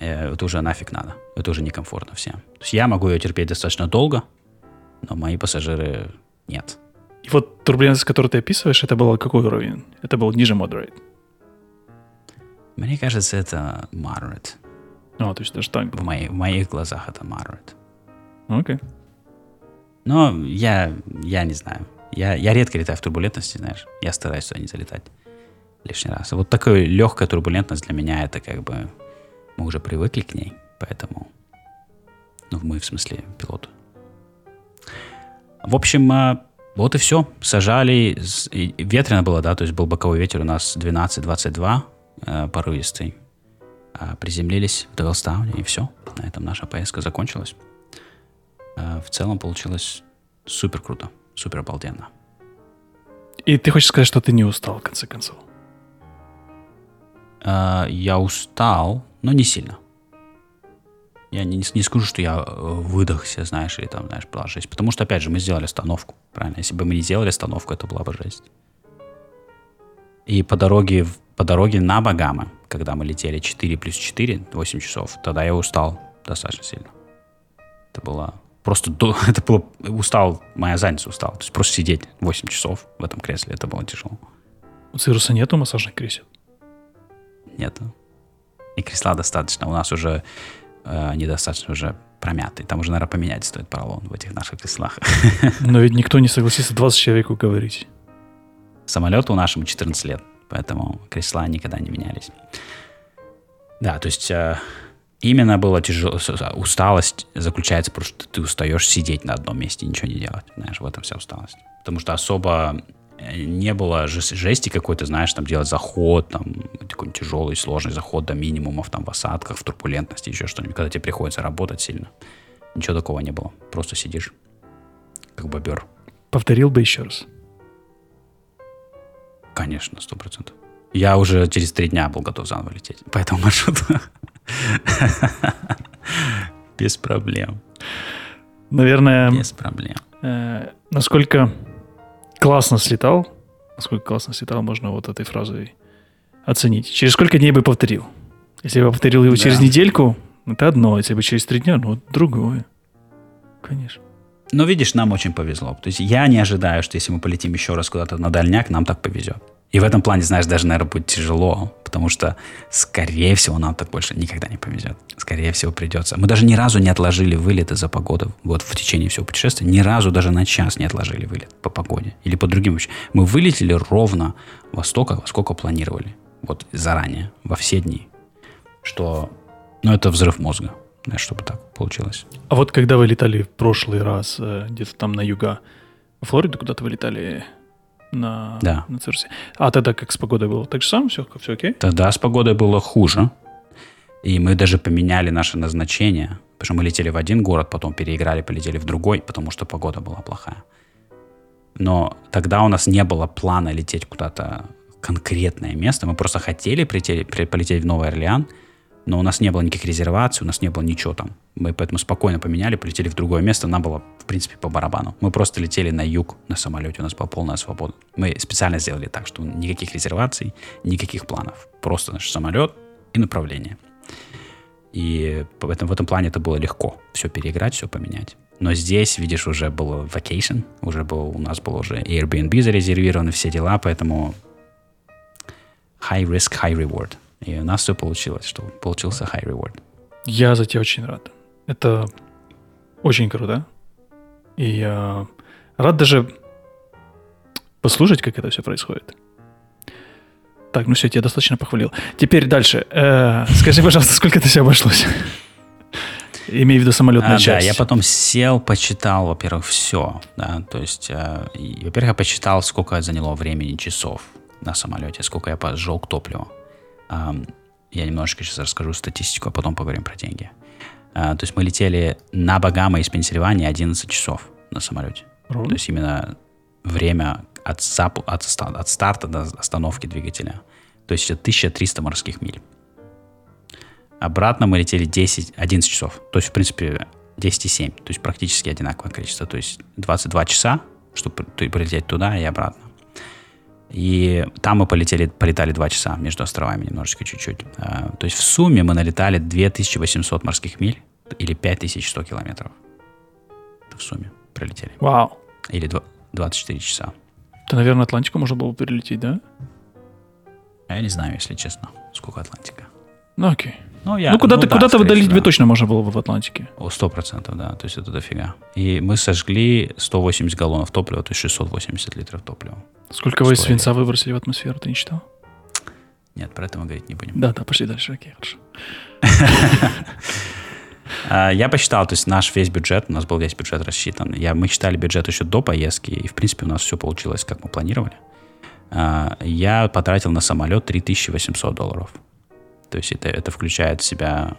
Э, это уже нафиг надо. Это уже некомфортно всем. То есть я могу ее терпеть достаточно долго, но мои пассажиры нет. И вот турбулентность, которую ты описываешь, это был какой уровень? Это был ниже moderate? Мне кажется, это Маргарет. О, то есть даже так В, мои, в моих глазах это Маргарет. Окей. Okay. Но я, я не знаю. Я, я редко летаю в турбулентности, знаешь. Я стараюсь сюда не залетать лишний раз. вот такая легкая турбулентность для меня, это как бы... Мы уже привыкли к ней, поэтому... Ну, мы в смысле пилоты. В общем, а, вот и все. Сажали. Ветрено было, да, то есть был боковой ветер у нас 12-22 э, порывистый. Э, приземлились в Девилстауне, и все. На этом наша поездка закончилась. Э, в целом получилось супер круто, супер обалденно. И ты хочешь сказать, что ты не устал, в конце концов? Э, я устал, но не сильно. Я не, не скажу, что я э, выдохся, знаешь, или там, знаешь, была жесть. Потому что, опять же, мы сделали остановку, правильно? Если бы мы не сделали остановку, это была бы жесть. И по дороге по дороге на Багамы, когда мы летели 4 плюс 4, 8 часов, тогда я устал достаточно сильно. Это было просто, это было, устал, моя задница устала. То есть просто сидеть 8 часов в этом кресле, это было тяжело. У Цируса нету массажных кресел? Нету. И кресла достаточно. У нас уже э, недостаточно уже промятый. Там уже, наверное, поменять стоит поролон в этих наших креслах. Но ведь никто не согласится 20 человек уговорить. Самолету нашему 14 лет, поэтому кресла никогда не менялись. Да, то есть э, именно было тяжело. Усталость заключается просто, что ты устаешь сидеть на одном месте и ничего не делать. Знаешь, в этом вся усталость. Потому что особо э, не было жести какой-то, знаешь, там делать заход, там такой тяжелый, сложный заход до минимумов, там в осадках, в турбулентности, еще что-нибудь, когда тебе приходится работать сильно. Ничего такого не было. Просто сидишь, как бобер. Повторил бы еще раз. Конечно, сто процентов. Я уже через три дня был готов заново лететь по этому маршруту. Без проблем. Наверное... Без проблем. Э, насколько классно слетал, насколько классно слетал, можно вот этой фразой оценить. Через сколько дней бы повторил? Если бы повторил его да. через недельку, это одно. Если бы через три дня, ну, другое. Конечно. Но видишь, нам очень повезло. То есть я не ожидаю, что если мы полетим еще раз куда-то на дальняк, нам так повезет. И в этом плане, знаешь, даже, наверное, будет тяжело, потому что, скорее всего, нам так больше никогда не повезет. Скорее всего, придется. Мы даже ни разу не отложили вылет из-за погоды. Вот в течение всего путешествия ни разу даже на час не отложили вылет по погоде. Или по другим вещам. Мы вылетели ровно во столько, во сколько планировали. Вот заранее, во все дни. Что, ну, это взрыв мозга, чтобы так получилось. А вот когда вы летали в прошлый раз э, где-то там на юга, в Флориду куда-то вы летали, на, да. на Цирсе. А тогда как с погодой было? Так же самое все, все окей? Тогда с погодой было хуже. И мы даже поменяли наше назначение. Потому что мы летели в один город, потом переиграли, полетели в другой, потому что погода была плохая. Но тогда у нас не было плана лететь куда-то конкретное место. Мы просто хотели прийти, полететь в Новый Орлеан, но у нас не было никаких резерваций, у нас не было ничего там. Мы поэтому спокойно поменяли, полетели в другое место, нам было, в принципе, по барабану. Мы просто летели на юг на самолете, у нас была полная свобода. Мы специально сделали так, что никаких резерваций, никаких планов. Просто наш самолет и направление. И в этом, в этом плане это было легко. Все переиграть, все поменять. Но здесь, видишь, уже был vacation, уже был, у нас был уже Airbnb зарезервированы, все дела, поэтому high risk, high reward – и у нас все получилось, что получился high reward. Я за тебя очень рад. Это очень круто. И я рад даже послушать, как это все происходит. Так, ну все, я тебя достаточно похвалил. Теперь дальше. Э, скажи, пожалуйста, сколько это все обошлось? Имею в виду самолетную а, часть. Да, я потом сел, почитал, во-первых, все. Да, то есть, э, во-первых, я почитал, сколько заняло времени, часов на самолете, сколько я сжег топлива. Я немножечко сейчас расскажу статистику, а потом поговорим про деньги. А, то есть мы летели на Багама из Пенсильвании 11 часов на самолете. Ровно? То есть именно время от, сап, от, от старта до остановки двигателя. То есть это 1300 морских миль. Обратно мы летели 10, 11 часов. То есть, в принципе, 10,7. То есть практически одинаковое количество. То есть 22 часа, чтобы прилететь туда и обратно. И там мы полетели, полетали два часа между островами немножечко чуть-чуть. А, то есть в сумме мы налетали 2800 морских миль или 5100 километров. в сумме пролетели. Вау. Или 24 часа. То, наверное, Атлантику можно было перелететь, да? А я не знаю, если честно, сколько Атлантика. Ну, окей. Ну, я, ну куда-то, ну, да, куда-то выдалить да. бы точно можно было бы в Атлантике. О, сто процентов, да. То есть это дофига. И мы сожгли 180 галлонов топлива, то есть 680 литров топлива. Сколько вы свинца выбросили в атмосферу, ты не читал? Нет, про это мы говорить не будем. Да, да, пошли дальше, окей, хорошо. А, я посчитал, то есть наш весь бюджет, у нас был весь бюджет рассчитан. Я, мы считали бюджет еще до поездки, и в принципе у нас все получилось, как мы планировали. А, я потратил на самолет 3800 долларов. То есть это, это включает в себя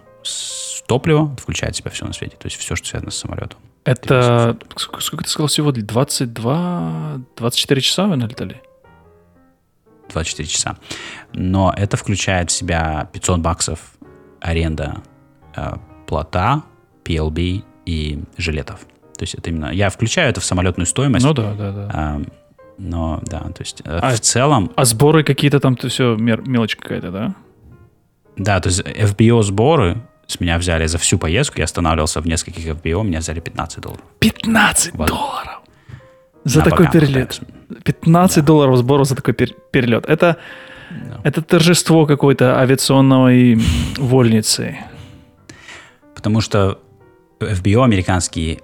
топливо, включает в себя все на свете. То есть все, что связано с самолетом. Это, сколько, ты сказал всего? 22, 24 часа вы налетали? 24 часа. Но это включает в себя 500 баксов аренда э, плота, PLB и жилетов. То есть это именно... Я включаю это в самолетную стоимость. Ну да, да, да. Э, но да, то есть э, а, в целом... А сборы какие-то там, то все, мелочь какая-то, да? Да, то есть FBO сборы с меня взяли за всю поездку, я останавливался в нескольких FBO, меня взяли 15 долларов. 15 вот. долларов? За На такой пока, перелет. 15 да. долларов сборов за такой пер- перелет. Это, да. это торжество какой-то авиационной вольницы. Потому что FBO американские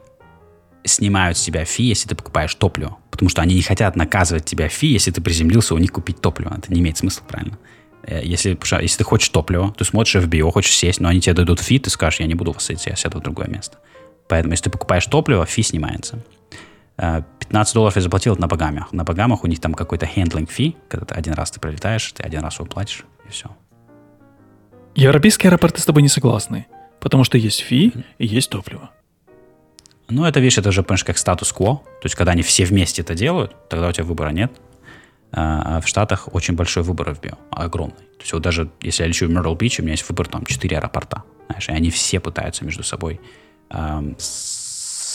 снимают с тебя fee, если ты покупаешь топливо. Потому что они не хотят наказывать тебя fee, если ты приземлился у них купить топливо. Это не имеет смысла, правильно? Э, если, если ты хочешь топливо, ты смотришь FBO, хочешь сесть, но они тебе дадут fee, ты скажешь, я не буду вас садиться, я сяду в другое место. Поэтому, если ты покупаешь топливо, fee снимается. 15 э, долларов я заплатил на Багамах. На Багамах у них там какой-то handling fee, когда ты один раз ты прилетаешь, ты один раз его платишь, и все. Европейские аэропорты с тобой не согласны, потому что есть фи и есть топливо. Ну, это вещь, это уже, понимаешь, как статус-кво. То есть, когда они все вместе это делают, тогда у тебя выбора нет. А, а в Штатах очень большой выбор в био, огромный. То есть, вот даже если я лечу в Мирл Бич, у меня есть выбор там 4 аэропорта. Знаешь, и они все пытаются между собой эм,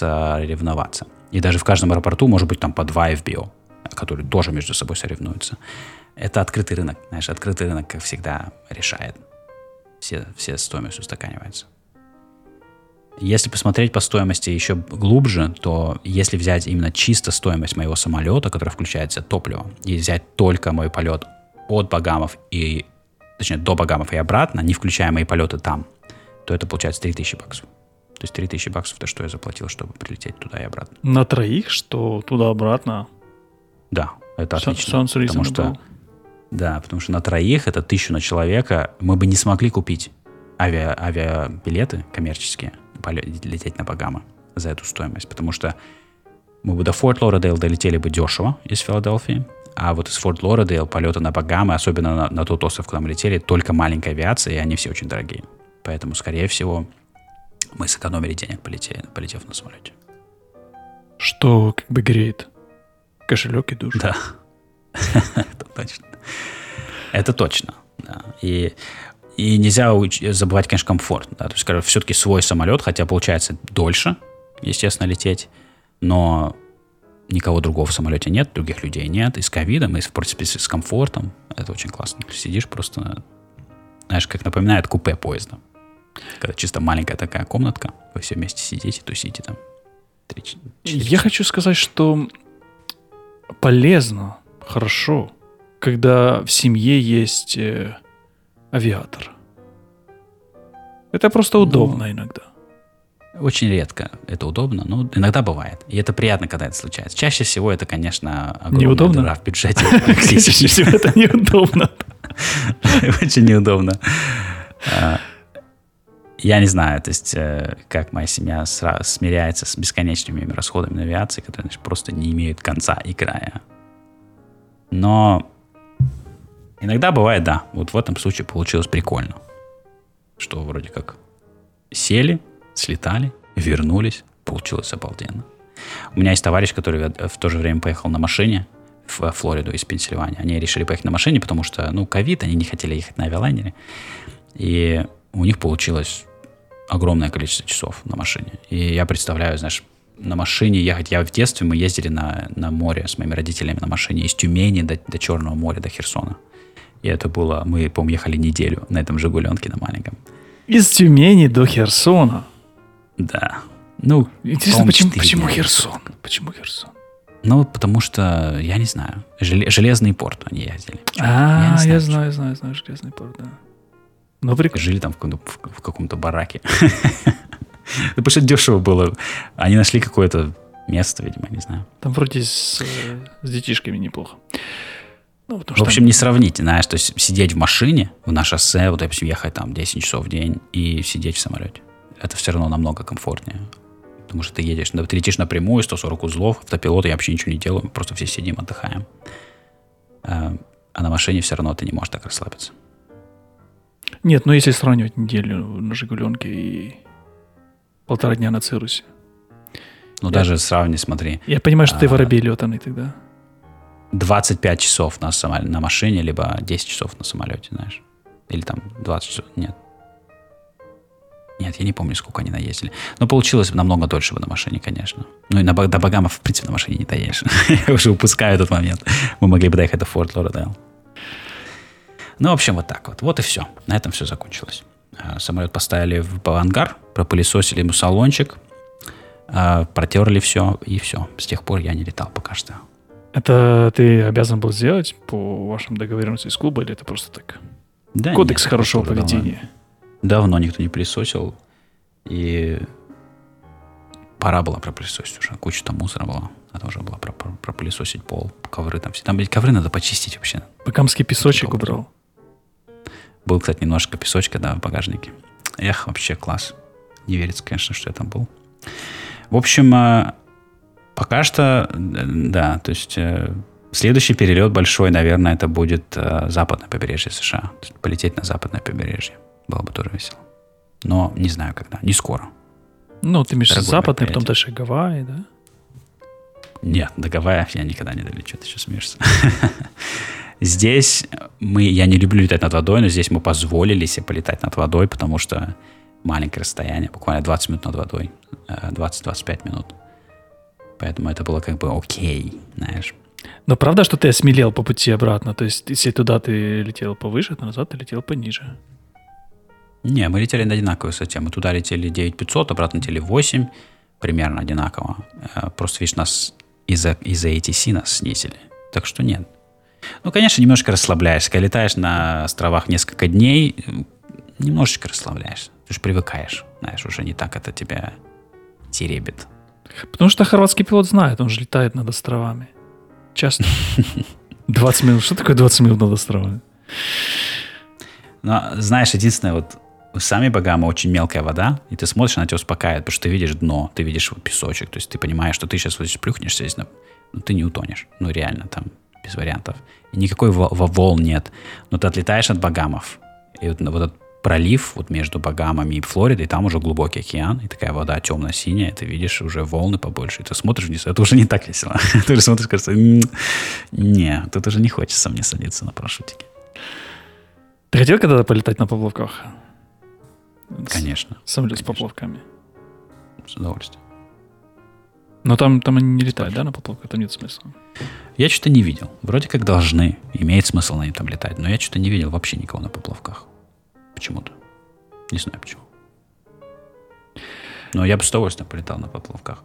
соревноваться. И даже в каждом аэропорту может быть там по два FBO, которые тоже между собой соревнуются. Это открытый рынок. Знаешь, открытый рынок, как всегда, решает. Все, все стоимость устаканивается. Если посмотреть по стоимости еще глубже, то если взять именно чисто стоимость моего самолета, которая включается топливо, и взять только мой полет от Багамов и, точнее, до Багамов и обратно, не включая мои полеты там, то это получается 3000 баксов. То есть 3000 баксов это что я заплатил, чтобы прилететь туда и обратно. На троих, что туда-обратно? Да, это отлично. Sounds потому что, да, потому что на троих это тысячу на человека мы бы не смогли купить авиа, авиабилеты коммерческие лететь на Багамы за эту стоимость, потому что мы бы до Форт Лордейл долетели бы дешево из Филадельфии, а вот из Форт Лордейл полеты на Багамы, особенно на, на тот остров, куда мы летели, только маленькая авиация, и они все очень дорогие. Поэтому, скорее всего, мы сэкономили денег, полетели, полетев на самолете. Что как бы греет кошелек и душу. Да, это точно. Это точно. Да. И и нельзя забывать, конечно, комфорт. Да? То есть, скажем, все-таки свой самолет, хотя получается дольше, естественно, лететь, но никого другого в самолете нет, других людей нет. И с ковидом, и, в принципе, с комфортом. Это очень классно. Сидишь просто, знаешь, как напоминает купе поезда. Когда чисто маленькая такая комнатка, вы все вместе сидите, тусите там. 3, 4, Я хочу сказать, что полезно, хорошо, когда в семье есть э, авиатор. Это просто удобно ну, иногда. Очень редко это удобно, но иногда бывает. И это приятно, когда это случается. Чаще всего это, конечно, огромная неудобно? дыра в бюджете. Чаще всего это неудобно. Очень неудобно. А, я не знаю, то есть, э, как моя семья смиряется с бесконечными расходами на авиации, которые просто не имеют конца и края. Но Иногда бывает, да. Вот в этом случае получилось прикольно. Что вроде как сели, слетали, вернулись, получилось обалденно. У меня есть товарищ, который в то же время поехал на машине в Флориду из Пенсильвании. Они решили поехать на машине, потому что, ну, ковид, они не хотели ехать на авиалайнере. И у них получилось огромное количество часов на машине. И я представляю, знаешь, на машине ехать. Я в детстве, мы ездили на, на море с моими родителями на машине из Тюмени до, до Черного моря, до Херсона. И это было, мы, по-моему, ехали неделю на этом «Жигуленке» на маленьком. Из Тюмени до Херсона? Да. Ну, Интересно, почему, почему Херсон? Почему Херсон? Ну, потому что, я не знаю, железный порт они ездили. А, я, я знаю, знаю, знаю, железный порт, да. Ну, прикольно. Жили там в каком-то, в каком-то бараке. Потому что дешево было. Они нашли какое-то место, видимо, не знаю. Там вроде с, с детишками неплохо. Ну, в общем, не сравнить, знаешь, то есть сидеть в машине, на шоссе, вот, допустим, ехать там 10 часов в день и сидеть в самолете. Это все равно намного комфортнее. Потому что ты едешь, ты летишь напрямую, 140 узлов, автопилот, я вообще ничего не делаю, мы просто все сидим, отдыхаем. А, а на машине все равно ты не можешь так расслабиться. Нет, ну если сравнивать неделю на Жигуленке и полтора дня на Цирусе. Ну я, даже сравни, смотри. Я понимаю, что а, ты воробей летанный тогда. 25 часов на, самол... на машине, либо 10 часов на самолете, знаешь. Или там 20 часов. Нет. Нет, я не помню, сколько они наездили. Но получилось намного дольше бы на машине, конечно. Ну и на, до Багамов, в принципе, на машине не доедешь. я уже упускаю этот момент. Мы могли бы доехать до Форт Лордейл. Ну, в общем, вот так вот. Вот и все. На этом все закончилось. А, самолет поставили в ангар, пропылесосили ему салончик, а, протерли все, и все. С тех пор я не летал пока что. Это ты обязан был сделать по вашим договоренностям с клуба, или это просто так? Да, Кодекс нет, хорошего поведения. Давно, давно никто не присосил. И пора было пропылесосить уже. Куча там мусора была. Надо уже было пропылесосить пол, ковры там все. Там, блядь, ковры надо почистить вообще. Бакамский песочек убрал. Был, кстати, немножко песочка, да, в багажнике. Эх, вообще класс. Не верится, конечно, что я там был. В общем, э, пока что, да, то есть э, следующий перелет большой, наверное, это будет э, западное побережье США. Полететь на западное побережье. Было бы тоже весело. Но не знаю когда, не скоро. Ну, ты имеешь западный, потом дальше Гавайи, да? Нет, до Гавайев я никогда не долечу, ты что смеешься? Здесь мы, я не люблю летать над водой, но здесь мы позволили себе полетать над водой, потому что маленькое расстояние, буквально 20 минут над водой, 20-25 э, минут. Поэтому это было как бы окей, знаешь. Но правда, что ты осмелел по пути обратно? То есть, если туда ты летел повыше, то назад ты летел пониже? Не, мы летели на одинаковой высоте. Мы туда летели 9500, обратно летели 8, примерно одинаково. Э, просто, видишь, нас из-за из ATC нас снизили. Так что нет. Ну, конечно, немножко расслабляешься. Когда летаешь на островах несколько дней, немножечко расслабляешься. Ты же привыкаешь. Знаешь, уже не так это тебя теребит. Потому что хорватский пилот знает, он же летает над островами. Часто. 20 минут. Что такое 20 минут над островами? Но, знаешь, единственное, вот сами Багамы очень мелкая вода, и ты смотришь, она тебя успокаивает, потому что ты видишь дно, ты видишь вот песочек, то есть ты понимаешь, что ты сейчас вот здесь плюхнешься здесь, ну, ты не утонешь. Ну, реально, там, без вариантов. И никакой волн нет. Но ты отлетаешь от Багамов, и вот, вот этот пролив вот между Багамами и Флоридой, там уже глубокий океан, и такая вода темно-синяя, ты видишь уже волны побольше, и ты смотришь вниз, это уже не так весело. ты уже смотришь, кажется, не, тут уже не хочется мне садиться на парашютике. Ты хотел когда-то полетать на поплавках? Конечно. Самолет с поплавками. С удовольствием. Но там, там они не летают, да, на поплавках? Там нет смысла. Я что-то не видел. Вроде как должны. Имеет смысл на них там летать. Но я что-то не видел вообще никого на поплавках. Почему-то. Не знаю почему. Но я бы с удовольствием полетал на поплавках.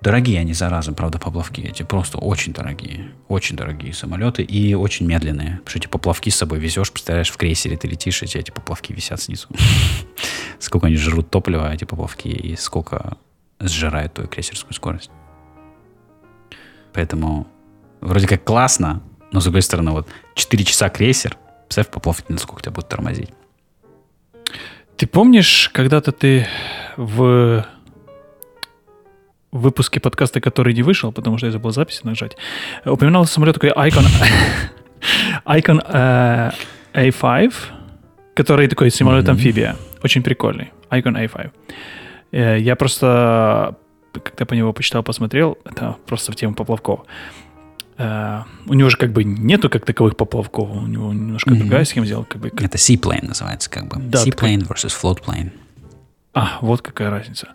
Дорогие они, зараза, правда, поплавки эти. Просто очень дорогие. Очень дорогие самолеты и очень медленные. Потому что эти поплавки с собой везешь, представляешь, в крейсере ты летишь, и эти поплавки висят снизу. Сколько они жрут топлива, эти поплавки, и сколько сжирают твою крейсерскую скорость. Поэтому вроде как классно, но с другой стороны, вот 4 часа крейсер, представь, поплавки насколько тебя будет тормозить. Ты помнишь, когда-то ты в выпуске подкаста, который не вышел, потому что я забыл запись нажать, упоминал самолет такой Icon, Icon uh, A5, который такой самолет-амфибия. Mm-hmm. Очень прикольный. Icon A5. Э, я просто, когда по него почитал, посмотрел, это просто в тему поплавков. Uh, у него же как бы нету как таковых поплавков, у него немножко mm-hmm. другая схема сделана. Как бы, как... Это seaplane называется как бы. Да, seaplane такой... versus floatplane. А, вот какая разница.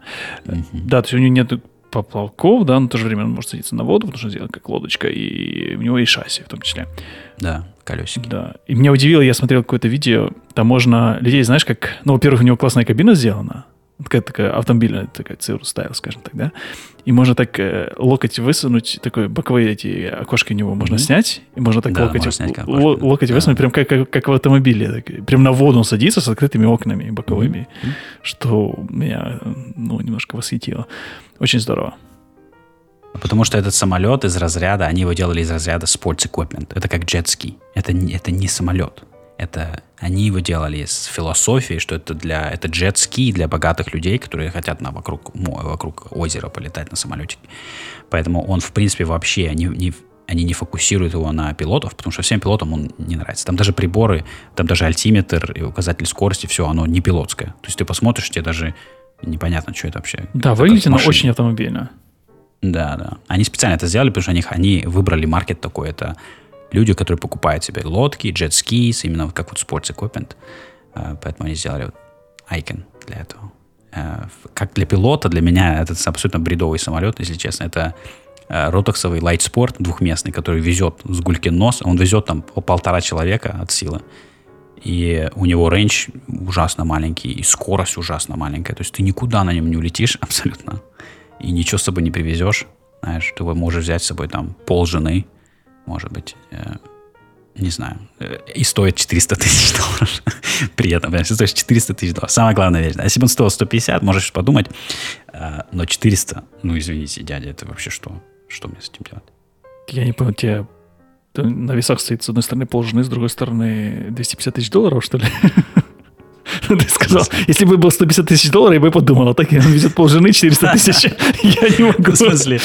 Mm-hmm. Да, то есть у него нет поплавков, да, но в то же время он может садиться на воду, потому что он сделан как лодочка, и у него есть шасси в том числе. Да, колесики. Да. И меня удивило, я смотрел какое-то видео, там можно людей, знаешь, как... Ну, во-первых, у него классная кабина сделана, такая, такая автомобильная такая Cirrus стайл, скажем так, да, и можно так э, локоть высунуть, такой боковые эти окошки у него можно mm-hmm. снять, и можно так да, локоть, можно снять л- локоть да. высунуть, прям как, как, как в автомобиле, так, прям на воду он садится с открытыми окнами боковыми, mm-hmm. что меня, ну, немножко восхитило. Очень здорово. Потому что этот самолет из разряда, они его делали из разряда sports equipment. Это как джетский. Это, это не самолет. Это они его делали с философией, что это для это джет-ски для богатых людей, которые хотят на вокруг вокруг озера полетать на самолетике. Поэтому он в принципе вообще не, не они не фокусируют его на пилотов, потому что всем пилотам он не нравится. Там даже приборы, там даже альтиметр и указатель скорости, все, оно не пилотское. То есть ты посмотришь, тебе даже непонятно, что это вообще. Да, выглядит оно очень автомобильно. Да, да. Они специально это сделали, потому что они, они выбрали маркет такой. Это люди, которые покупают себе лодки, джет-ски, именно как вот Sports Equipment. А, поэтому они сделали вот Icon для этого. А, как для пилота, для меня это абсолютно бредовый самолет, если честно. Это а, ротоксовый Sport двухместный, который везет с Гулькин нос. Он везет там по полтора человека от силы. И у него рейндж ужасно маленький, и скорость ужасно маленькая. То есть ты никуда на нем не улетишь абсолютно. И ничего с собой не привезешь. Знаешь, ты можешь взять с собой там пол жены, может быть, э, не знаю, э, и стоит 400 тысяч долларов. При этом, понимаешь, стоит 400 тысяч долларов. Самая главная вещь. Да? Если бы он стоил 150, можешь подумать, э, но 400, ну, извините, дядя, это вообще что? Что мне с этим делать? Я не понял, тебе на весах стоит с одной стороны полжены, с другой стороны 250 тысяч долларов, что ли? Ты сказал, если бы было 150 тысяч долларов, я бы подумал, а так он везет полжены 400 тысяч. Я не могу. В смысле?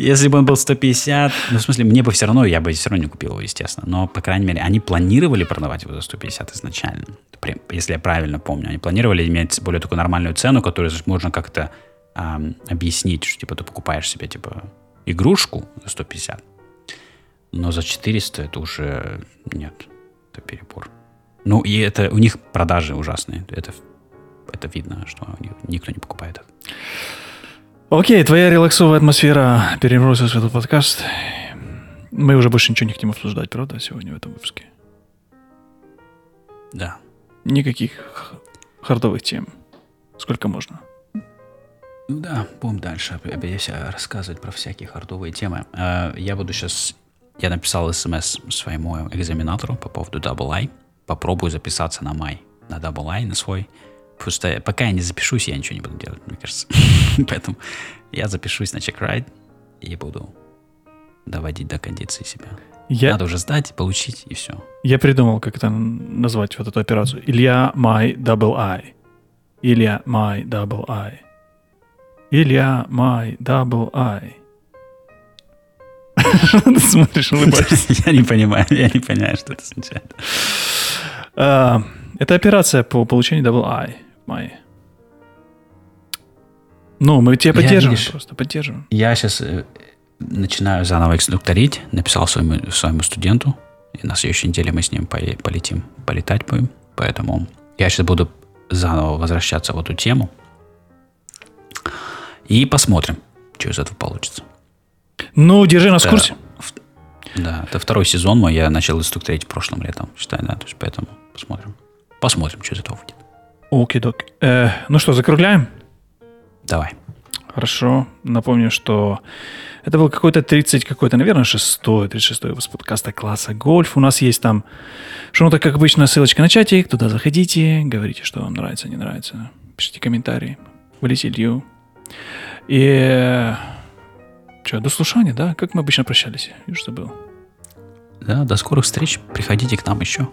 Если бы он был 150, ну, в смысле, мне бы все равно, я бы все равно не купил его, естественно. Но, по крайней мере, они планировали продавать его за 150 изначально. Если я правильно помню. Они планировали иметь более такую нормальную цену, которую можно как-то эм, объяснить, что, типа, ты покупаешь себе, типа, игрушку за 150. Но за 400 это уже нет, это перебор. Ну, и это у них продажи ужасные. Это, это видно, что никто не покупает это. Окей, твоя релаксовая атмосфера перебросилась в этот подкаст. Мы уже больше ничего не хотим обсуждать, правда, сегодня в этом выпуске? Да. Никаких хардовых тем. Сколько можно? Ну да, будем дальше рассказывать про всякие хардовые темы. А, я буду сейчас... Я написал смс своему экзаменатору по поводу Double I. Попробую записаться на май. На Double I, на свой Просто пока я не запишусь, я ничего не буду делать, мне кажется. Поэтому я запишусь на чек-райд и буду доводить до кондиции себя. Я... Надо уже сдать, получить, и все. Я придумал, как это назвать, вот эту операцию. Илья My Double I. Илья My Double I. Илья My Double I. Ты смотришь, улыбаешься. Я не понимаю, я не понимаю, что это означает. А, это операция по получению Double I мае. Ну, мы тебя поддерживаем, я, просто поддерживаем. Я сейчас э, начинаю заново инструкторить, написал своему, своему студенту, и на следующей неделе мы с ним полетим, полетать будем, поэтому я сейчас буду заново возвращаться в эту тему, и посмотрим, что из этого получится. Ну, держи нас в курсе. Да, это второй сезон мой, я начал инструкторить прошлым летом, считай, да, то есть поэтому посмотрим. Посмотрим, что из этого выйдет. Окей-док. Э, ну что, закругляем? Давай. Хорошо. Напомню, что это был какой-то 30, какой-то, наверное, 6 36 выпуск подкаста класса «Гольф». У нас есть там, что ну так как обычно, ссылочка на чатик. Туда заходите, говорите, что вам нравится, не нравится. Пишите комментарии. Валите Илью. И... Что, до слушания, да? Как мы обычно прощались? Я уже забыл. Да, до скорых встреч. Приходите к нам еще.